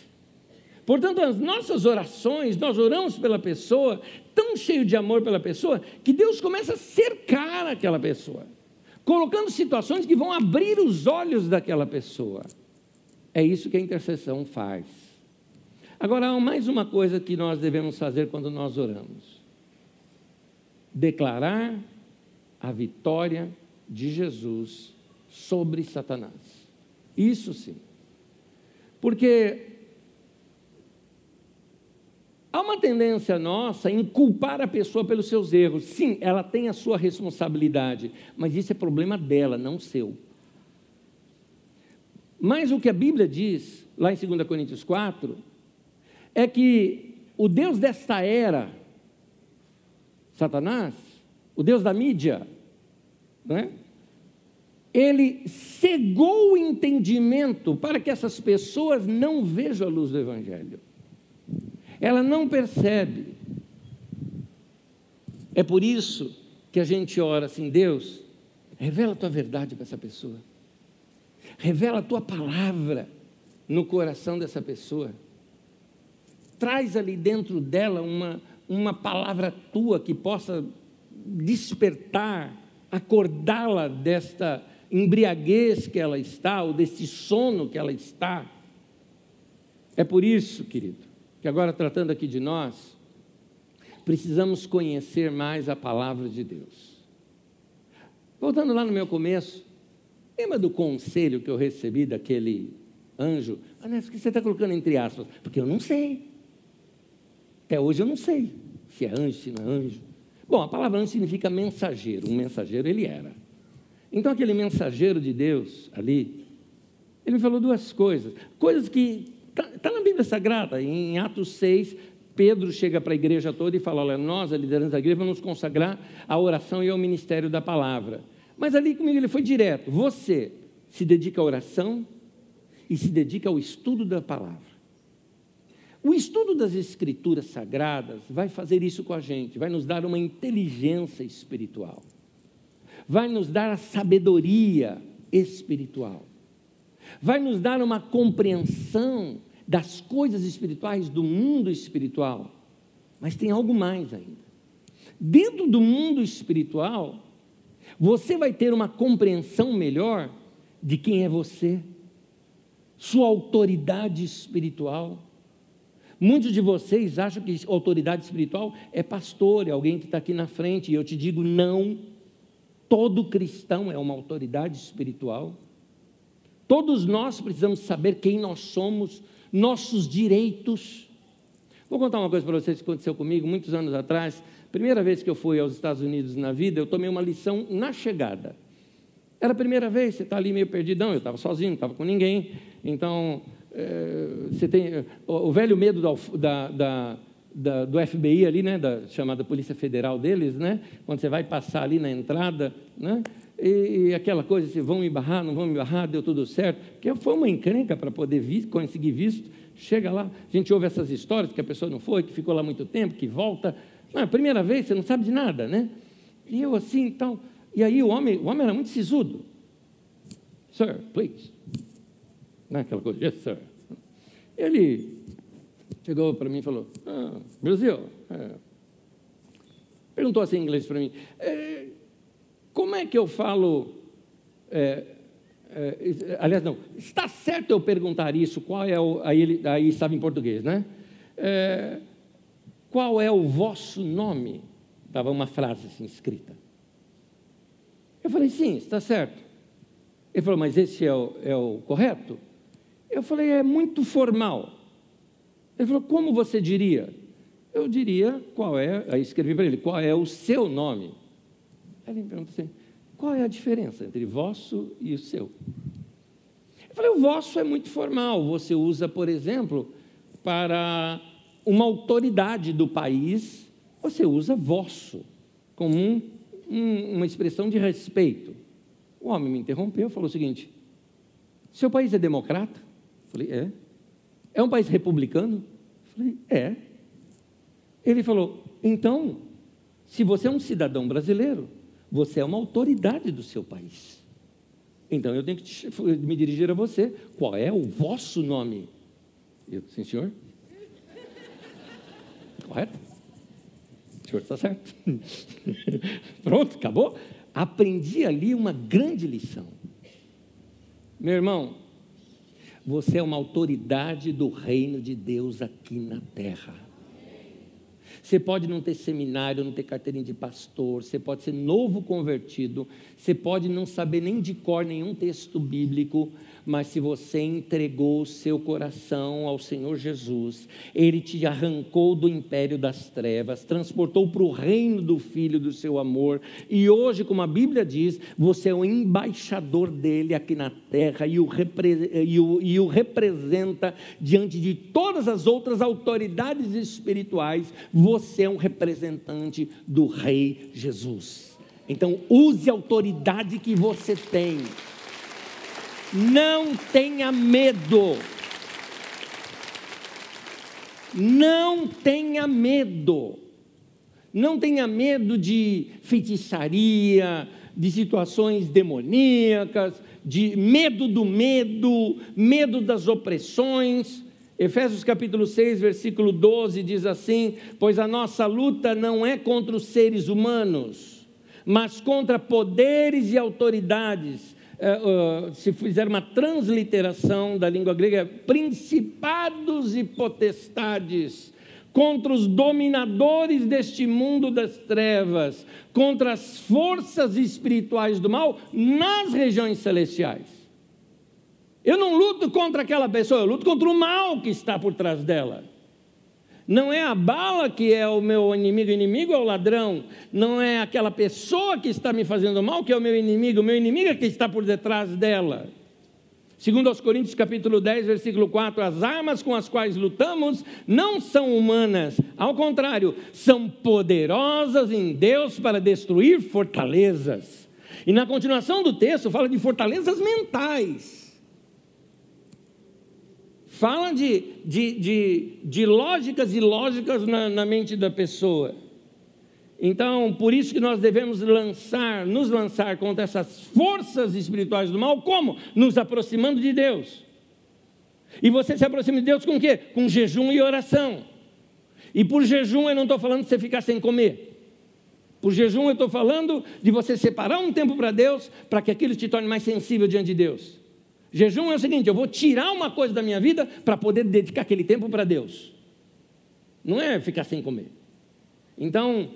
Portanto, as nossas orações, nós oramos pela pessoa, tão cheio de amor pela pessoa, que Deus começa a cercar aquela pessoa, colocando situações que vão abrir os olhos daquela pessoa. É isso que a intercessão faz. Agora, há mais uma coisa que nós devemos fazer quando nós oramos: declarar a vitória de Jesus sobre Satanás. Isso sim. Porque há uma tendência nossa em culpar a pessoa pelos seus erros. Sim, ela tem a sua responsabilidade, mas isso é problema dela, não seu. Mas o que a Bíblia diz, lá em 2 Coríntios 4, é que o Deus desta era, Satanás, o Deus da mídia, né? ele cegou o entendimento para que essas pessoas não vejam a luz do Evangelho. Ela não percebe. É por isso que a gente ora assim: Deus, revela a tua verdade para essa pessoa, revela a tua palavra no coração dessa pessoa, traz ali dentro dela uma, uma palavra tua que possa despertar, acordá-la desta embriaguez que ela está, ou desse sono que ela está. É por isso, querido, que agora tratando aqui de nós, precisamos conhecer mais a palavra de Deus. Voltando lá no meu começo, lembra do conselho que eu recebi daquele anjo? Ah, não, que você está colocando entre aspas, porque eu não sei. Até hoje eu não sei se é anjo, se não é anjo. Bom, a palavra anjo significa mensageiro. Um mensageiro ele era. Então, aquele mensageiro de Deus ali, ele me falou duas coisas. Coisas que está tá na Bíblia Sagrada. Em Atos 6, Pedro chega para a igreja toda e fala: Olha, nós, a liderança da igreja, vamos consagrar a oração e ao ministério da palavra. Mas ali comigo ele foi direto: Você se dedica à oração e se dedica ao estudo da palavra. O estudo das Escrituras Sagradas vai fazer isso com a gente, vai nos dar uma inteligência espiritual, vai nos dar a sabedoria espiritual, vai nos dar uma compreensão das coisas espirituais, do mundo espiritual. Mas tem algo mais ainda. Dentro do mundo espiritual, você vai ter uma compreensão melhor de quem é você, sua autoridade espiritual Muitos de vocês acham que autoridade espiritual é pastor, é alguém que está aqui na frente, e eu te digo: não. Todo cristão é uma autoridade espiritual. Todos nós precisamos saber quem nós somos, nossos direitos. Vou contar uma coisa para vocês que aconteceu comigo muitos anos atrás. Primeira vez que eu fui aos Estados Unidos na vida, eu tomei uma lição na chegada. Era a primeira vez, você está ali meio perdidão, eu estava sozinho, não estava com ninguém. Então, é, você tem o, o velho medo da, da, da, do FBI ali, né, da chamada Polícia Federal deles, né, quando você vai passar ali na entrada, né, e, aquela coisa, se vão me barrar, não vão me barrar, deu tudo certo, que foi uma encrenca para poder conseguir visto, chega lá, a gente ouve essas histórias que a pessoa não foi, que ficou lá muito tempo, que volta, não, a primeira vez você não sabe de nada, né, e eu assim, então, e aí o homem, o homem era muito sisudo, sir, please, né, aquela coisa, yes, sir. Ele chegou para mim e falou, ah, Brasil, é. perguntou assim em inglês para mim, é, como é que eu falo, é, é, aliás, não, está certo eu perguntar isso, qual é o, aí, ele, aí estava em português, né? É, qual é o vosso nome? Estava uma frase assim escrita. Eu falei, sim, está certo. Ele falou, mas esse é o, é o correto? Eu falei, é muito formal. Ele falou, como você diria? Eu diria, qual é, aí escrevi para ele, qual é o seu nome? Ele me perguntou assim, qual é a diferença entre vosso e o seu? Eu falei, o vosso é muito formal, você usa, por exemplo, para uma autoridade do país, você usa vosso, como um, um, uma expressão de respeito. O homem me interrompeu e falou o seguinte: seu país é democrata? Falei, é. É um país republicano? Falei, é. Ele falou, então, se você é um cidadão brasileiro, você é uma autoridade do seu país. Então eu tenho que me dirigir a você. Qual é o vosso nome? Eu, sim, senhor. Correto? O senhor está certo. Pronto, acabou. Aprendi ali uma grande lição. Meu irmão, você é uma autoridade do reino de Deus aqui na terra. Você pode não ter seminário, não ter carteirinha de pastor, você pode ser novo convertido, você pode não saber nem de cor nenhum texto bíblico, mas se você entregou o seu coração ao Senhor Jesus, Ele te arrancou do império das trevas, transportou para o reino do Filho do seu amor, e hoje, como a Bíblia diz, você é o embaixador dele aqui na terra e o, repre e o, e o representa diante de todas as outras autoridades espirituais, você é um representante do Rei Jesus. Então, use a autoridade que você tem não tenha medo. Não tenha medo. Não tenha medo de feitiçaria, de situações demoníacas, de medo do medo, medo das opressões. Efésios capítulo 6, versículo 12 diz assim: Pois a nossa luta não é contra os seres humanos, mas contra poderes e autoridades se fizer uma transliteração da língua grega, principados e potestades, contra os dominadores deste mundo das trevas, contra as forças espirituais do mal nas regiões celestiais. Eu não luto contra aquela pessoa, eu luto contra o mal que está por trás dela. Não é a bala que é o meu inimigo, o inimigo é o ladrão. Não é aquela pessoa que está me fazendo mal que é o meu inimigo, o meu inimigo é que está por detrás dela. Segundo aos Coríntios capítulo 10, versículo 4, as armas com as quais lutamos não são humanas, ao contrário, são poderosas em Deus para destruir fortalezas. E na continuação do texto fala de fortalezas mentais fala de, de, de, de lógicas e lógicas na, na mente da pessoa. Então, por isso que nós devemos lançar, nos lançar contra essas forças espirituais do mal, como? Nos aproximando de Deus. E você se aproxima de Deus com o quê? Com jejum e oração. E por jejum eu não estou falando de você ficar sem comer. Por jejum eu estou falando de você separar um tempo para Deus, para que aquilo te torne mais sensível diante de Deus. Jejum é o seguinte: eu vou tirar uma coisa da minha vida para poder dedicar aquele tempo para Deus. Não é ficar sem comer. Então,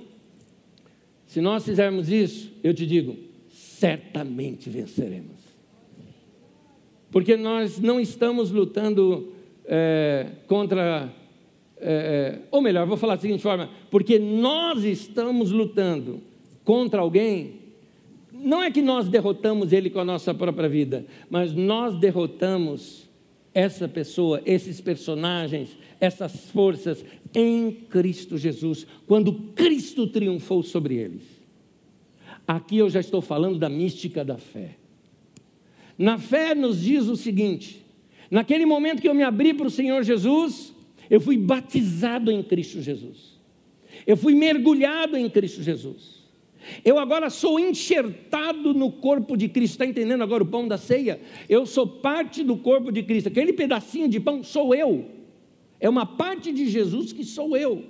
se nós fizermos isso, eu te digo, certamente venceremos. Porque nós não estamos lutando é, contra. É, ou melhor, vou falar da seguinte forma: porque nós estamos lutando contra alguém não é que nós derrotamos ele com a nossa própria vida, mas nós derrotamos essa pessoa, esses personagens, essas forças em Cristo Jesus, quando Cristo triunfou sobre eles. Aqui eu já estou falando da mística da fé. Na fé nos diz o seguinte: naquele momento que eu me abri para o Senhor Jesus, eu fui batizado em Cristo Jesus. Eu fui mergulhado em Cristo Jesus. Eu agora sou enxertado no corpo de Cristo. Está entendendo agora o pão da ceia? Eu sou parte do corpo de Cristo. Aquele pedacinho de pão sou eu. É uma parte de Jesus que sou eu.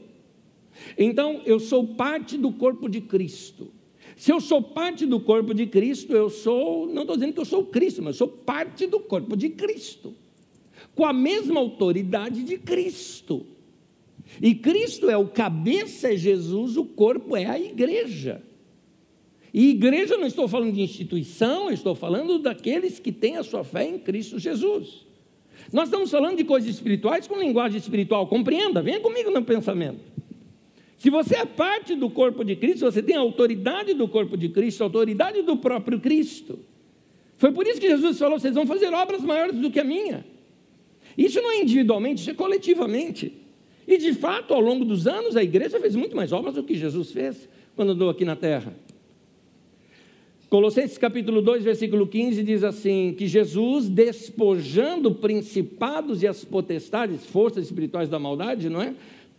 Então, eu sou parte do corpo de Cristo. Se eu sou parte do corpo de Cristo, eu sou, não estou dizendo que eu sou Cristo, mas eu sou parte do corpo de Cristo. Com a mesma autoridade de Cristo. E Cristo é o cabeça, é Jesus, o corpo é a igreja. E igreja não estou falando de instituição, estou falando daqueles que têm a sua fé em Cristo Jesus. Nós estamos falando de coisas espirituais com linguagem espiritual, compreenda, venha comigo no pensamento. Se você é parte do corpo de Cristo, você tem a autoridade do corpo de Cristo, a autoridade do próprio Cristo. Foi por isso que Jesus falou: vocês vão fazer obras maiores do que a minha. Isso não é individualmente, isso é coletivamente. E de fato, ao longo dos anos, a igreja fez muito mais obras do que Jesus fez quando andou aqui na terra. Colossenses capítulo 2, versículo 15 diz assim: que Jesus, despojando principados e as potestades, forças espirituais da maldade, não é?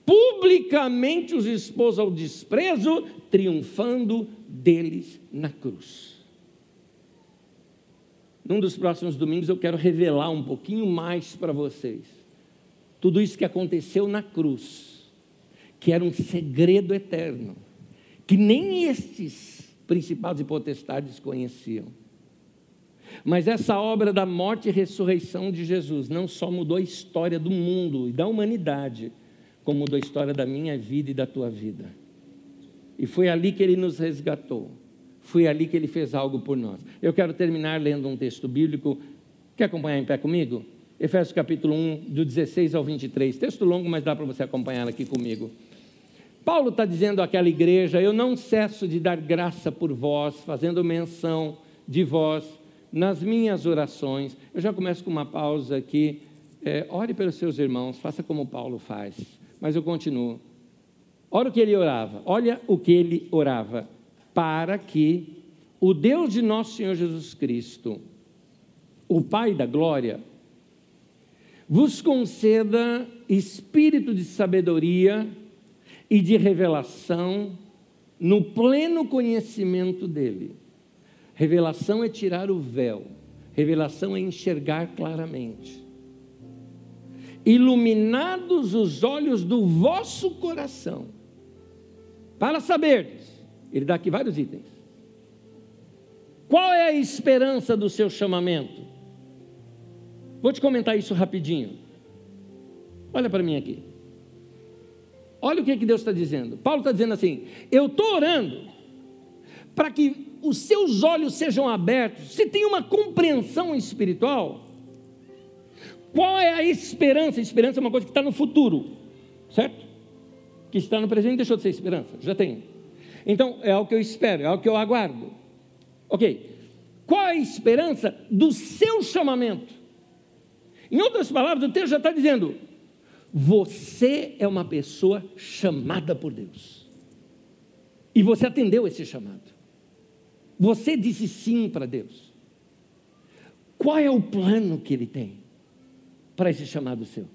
Publicamente os expôs ao desprezo, triunfando deles na cruz. Num dos próximos domingos eu quero revelar um pouquinho mais para vocês. Tudo isso que aconteceu na cruz, que era um segredo eterno, que nem estes principados e potestades conheciam. Mas essa obra da morte e ressurreição de Jesus não só mudou a história do mundo e da humanidade, como mudou a história da minha vida e da tua vida. E foi ali que ele nos resgatou. Foi ali que ele fez algo por nós. Eu quero terminar lendo um texto bíblico. Quer acompanhar em pé comigo? Efésios capítulo 1, do 16 ao 23. Texto longo, mas dá para você acompanhar aqui comigo. Paulo está dizendo àquela igreja: Eu não cesso de dar graça por vós, fazendo menção de vós nas minhas orações. Eu já começo com uma pausa aqui. É, ore pelos seus irmãos, faça como Paulo faz. Mas eu continuo. Olha o que ele orava. Olha o que ele orava. Para que o Deus de nosso Senhor Jesus Cristo, o Pai da glória, vos conceda espírito de sabedoria e de revelação no pleno conhecimento dele. Revelação é tirar o véu, revelação é enxergar claramente. Iluminados os olhos do vosso coração, para saber, ele dá aqui vários itens. Qual é a esperança do seu chamamento? Vou te comentar isso rapidinho. Olha para mim aqui. Olha o que, que Deus está dizendo. Paulo está dizendo assim: eu estou orando para que os seus olhos sejam abertos. Você tem uma compreensão espiritual? Qual é a esperança? Esperança é uma coisa que está no futuro, certo? Que está no presente deixou de ser esperança, já tem. Então é o que eu espero, é o que eu aguardo. Ok. Qual é a esperança do seu chamamento? Em outras palavras, o texto já está dizendo: você é uma pessoa chamada por Deus. E você atendeu esse chamado. Você disse sim para Deus. Qual é o plano que Ele tem para esse chamado seu?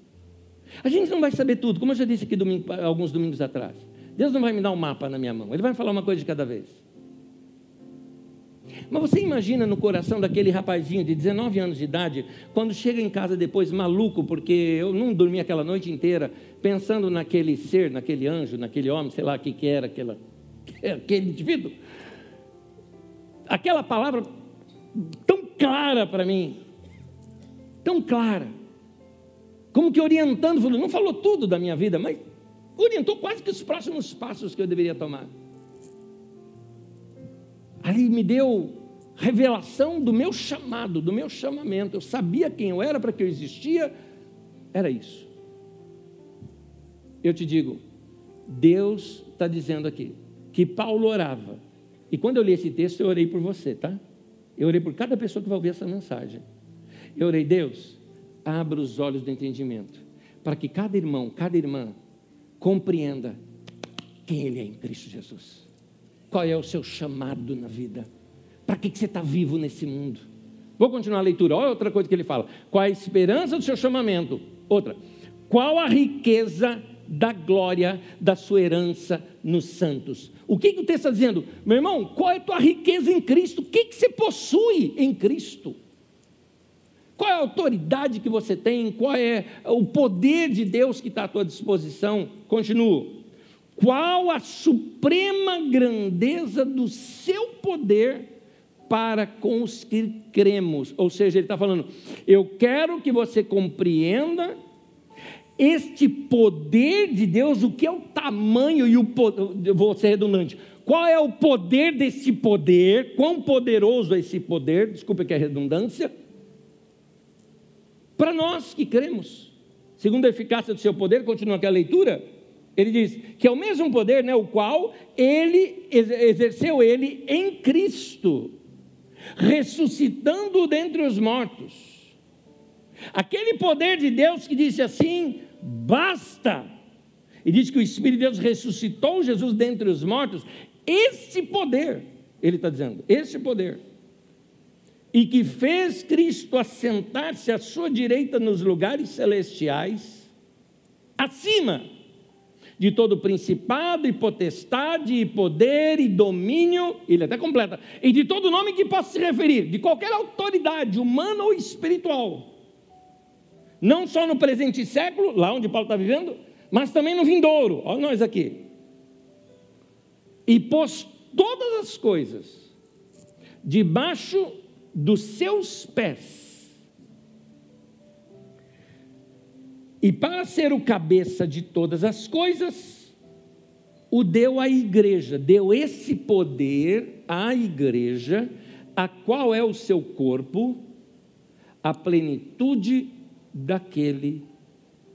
A gente não vai saber tudo, como eu já disse aqui domingo, alguns domingos atrás. Deus não vai me dar um mapa na minha mão, Ele vai falar uma coisa de cada vez. Mas você imagina no coração daquele rapazinho de 19 anos de idade, quando chega em casa depois maluco, porque eu não dormi aquela noite inteira pensando naquele ser, naquele anjo, naquele homem, sei lá o que, que era aquela, aquele indivíduo. Aquela palavra tão clara para mim, tão clara, como que orientando, não falou tudo da minha vida, mas orientou quase que os próximos passos que eu deveria tomar ali me deu revelação do meu chamado, do meu chamamento. Eu sabia quem eu era, para que eu existia. Era isso. Eu te digo, Deus está dizendo aqui que Paulo orava. E quando eu li esse texto, eu orei por você, tá? Eu orei por cada pessoa que vai ouvir essa mensagem. Eu orei, Deus, abra os olhos do entendimento, para que cada irmão, cada irmã compreenda quem ele é em Cristo Jesus. Qual é o seu chamado na vida? Para que, que você está vivo nesse mundo? Vou continuar a leitura. Olha outra coisa que ele fala. Qual a esperança do seu chamamento? Outra. Qual a riqueza da glória da sua herança nos santos? O que, que o texto está dizendo? Meu irmão, qual é a tua riqueza em Cristo? O que, que você possui em Cristo? Qual é a autoridade que você tem? Qual é o poder de Deus que está à tua disposição? Continuo. Qual a suprema grandeza do seu poder para com os que cremos? Ou seja, ele está falando, eu quero que você compreenda este poder de Deus, o que é o tamanho e o poder, vou ser redundante, qual é o poder desse poder, quão poderoso é esse poder, desculpa que é redundância, para nós que cremos, segundo a eficácia do seu poder, continua aqui a leitura, ele diz que é o mesmo poder, né, o qual ele exerceu ele em Cristo, ressuscitando dentre os mortos. Aquele poder de Deus que disse assim: basta. E diz que o Espírito de Deus ressuscitou Jesus dentre os mortos. Esse poder, ele está dizendo, esse poder, e que fez Cristo assentar-se à sua direita nos lugares celestiais, acima de todo principado e potestade e poder e domínio, ele até completa, e de todo nome que possa se referir, de qualquer autoridade humana ou espiritual. Não só no presente século, lá onde Paulo está vivendo, mas também no vindouro. Olha nós aqui. E pôs todas as coisas debaixo dos seus pés E para ser o cabeça de todas as coisas, o deu à igreja, deu esse poder à igreja, a qual é o seu corpo, a plenitude daquele,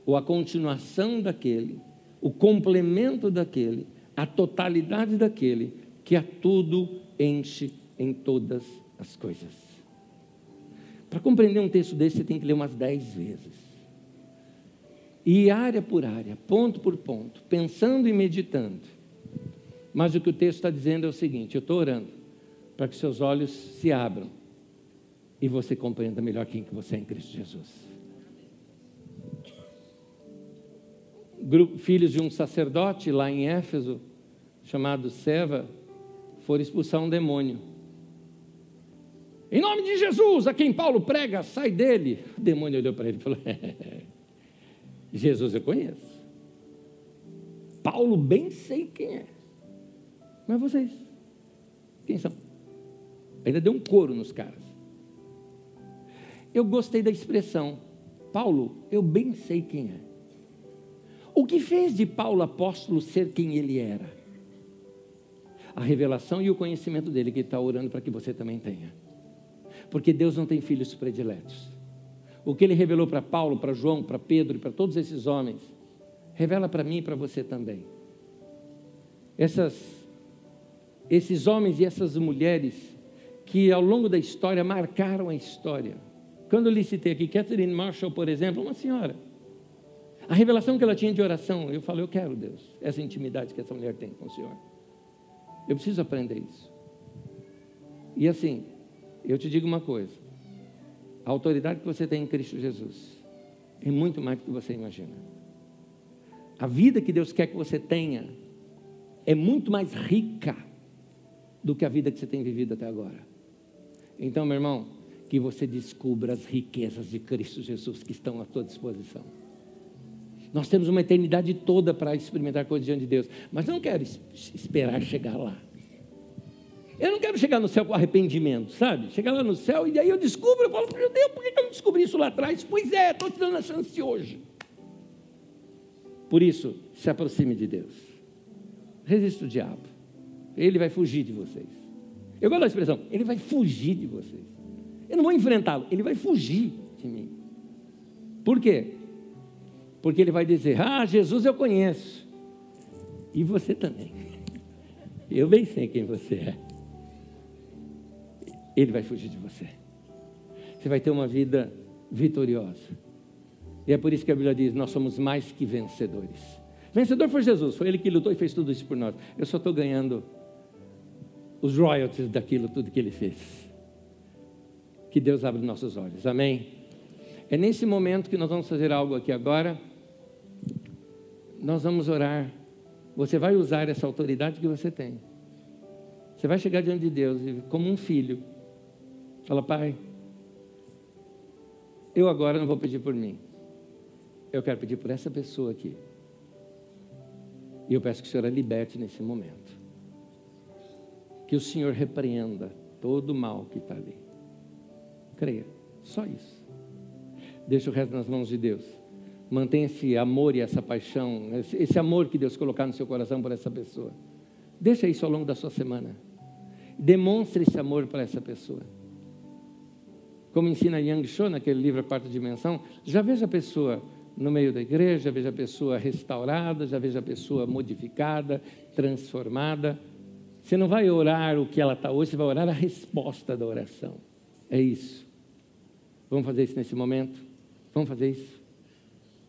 ou a continuação daquele, o complemento daquele, a totalidade daquele que a tudo enche em todas as coisas. Para compreender um texto desse, você tem que ler umas dez vezes. E área por área, ponto por ponto, pensando e meditando. Mas o que o texto está dizendo é o seguinte: eu estou orando para que seus olhos se abram e você compreenda melhor quem que você é em Cristo Jesus. Grupo, filhos de um sacerdote lá em Éfeso, chamado Seva, foram expulsar um demônio. Em nome de Jesus, a quem Paulo prega, sai dele. O demônio olhou para ele e falou: Jesus eu conheço. Paulo bem sei quem é. Mas vocês, quem são? Ainda deu um couro nos caras. Eu gostei da expressão, Paulo, eu bem sei quem é. O que fez de Paulo apóstolo ser quem ele era? A revelação e o conhecimento dele, que está orando para que você também tenha. Porque Deus não tem filhos prediletos. O que ele revelou para Paulo, para João, para Pedro e para todos esses homens, revela para mim e para você também. Essas, esses homens e essas mulheres que ao longo da história marcaram a história. Quando eu lhe citei aqui, Catherine Marshall, por exemplo, uma senhora. A revelação que ela tinha de oração, eu falei, eu quero, Deus, essa intimidade que essa mulher tem com o Senhor. Eu preciso aprender isso. E assim, eu te digo uma coisa: a autoridade que você tem em Cristo Jesus é muito mais do que você imagina. A vida que Deus quer que você tenha é muito mais rica do que a vida que você tem vivido até agora. Então, meu irmão, que você descubra as riquezas de Cristo Jesus que estão à tua disposição. Nós temos uma eternidade toda para experimentar coisas diante de Deus, mas não quero esperar chegar lá. Eu não quero chegar no céu com arrependimento, sabe? Chegar lá no céu e aí eu descubro, eu falo, meu Deus, por que eu não descobri isso lá atrás? Pois é, estou te dando a chance hoje. Por isso, se aproxime de Deus. Resista o diabo. Ele vai fugir de vocês. Eu gosto da expressão, ele vai fugir de vocês. Eu não vou enfrentá-lo, ele vai fugir de mim. Por quê? Porque ele vai dizer: Ah, Jesus eu conheço. E você também. Eu bem sei quem você é ele vai fugir de você. Você vai ter uma vida vitoriosa. E é por isso que a Bíblia diz: nós somos mais que vencedores. Vencedor foi Jesus, foi ele que lutou e fez tudo isso por nós. Eu só estou ganhando os royalties daquilo tudo que ele fez. Que Deus abra nossos olhos, amém? É nesse momento que nós vamos fazer algo aqui agora. Nós vamos orar. Você vai usar essa autoridade que você tem. Você vai chegar diante de Deus como um filho Fala, pai, eu agora não vou pedir por mim. Eu quero pedir por essa pessoa aqui. E eu peço que o Senhor a liberte nesse momento. Que o Senhor repreenda todo o mal que está ali. Creia, só isso. Deixa o resto nas mãos de Deus. Mantenha esse amor e essa paixão, esse amor que Deus colocar no seu coração por essa pessoa. Deixa isso ao longo da sua semana. Demonstre esse amor para essa pessoa como ensina Yang Cho naquele livro A Quarta Dimensão, já veja a pessoa no meio da igreja, já veja a pessoa restaurada, já veja a pessoa modificada, transformada. Você não vai orar o que ela está hoje, você vai orar a resposta da oração. É isso. Vamos fazer isso nesse momento? Vamos fazer isso?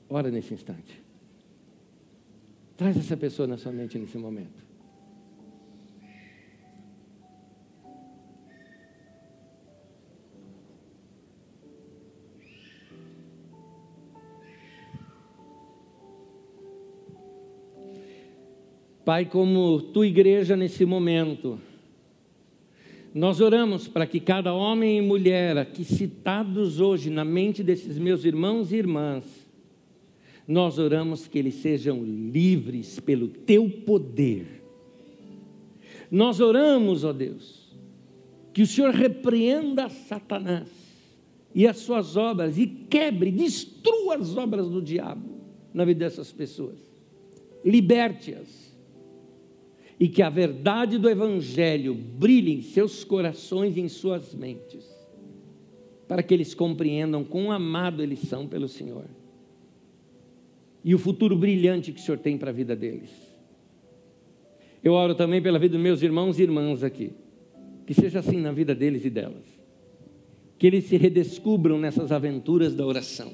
Ora nesse instante. Traz essa pessoa na sua mente nesse momento. Pai, como tua igreja nesse momento, nós oramos para que cada homem e mulher aqui citados hoje na mente desses meus irmãos e irmãs, nós oramos que eles sejam livres pelo teu poder. Nós oramos, ó Deus, que o Senhor repreenda Satanás e as suas obras e quebre, destrua as obras do diabo na vida dessas pessoas. Liberte-as. E que a verdade do Evangelho brilhe em seus corações e em suas mentes, para que eles compreendam quão amado eles são pelo Senhor e o futuro brilhante que o Senhor tem para a vida deles. Eu oro também pela vida dos meus irmãos e irmãs aqui, que seja assim na vida deles e delas, que eles se redescubram nessas aventuras da oração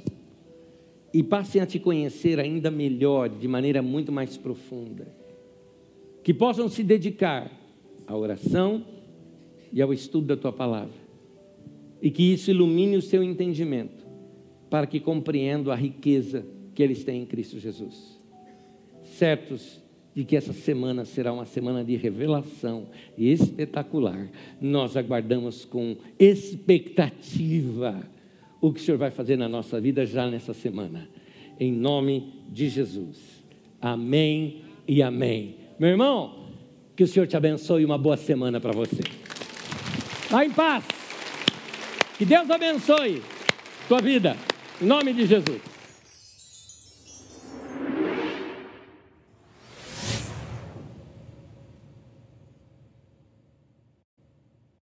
e passem a te conhecer ainda melhor, de maneira muito mais profunda. Que possam se dedicar à oração e ao estudo da tua palavra. E que isso ilumine o seu entendimento, para que compreendam a riqueza que eles têm em Cristo Jesus. Certos de que essa semana será uma semana de revelação espetacular. Nós aguardamos com expectativa o que o Senhor vai fazer na nossa vida já nessa semana. Em nome de Jesus. Amém e amém. Meu irmão, que o Senhor te abençoe e uma boa semana para você. Vá em paz. Que Deus abençoe tua vida. Em nome de Jesus.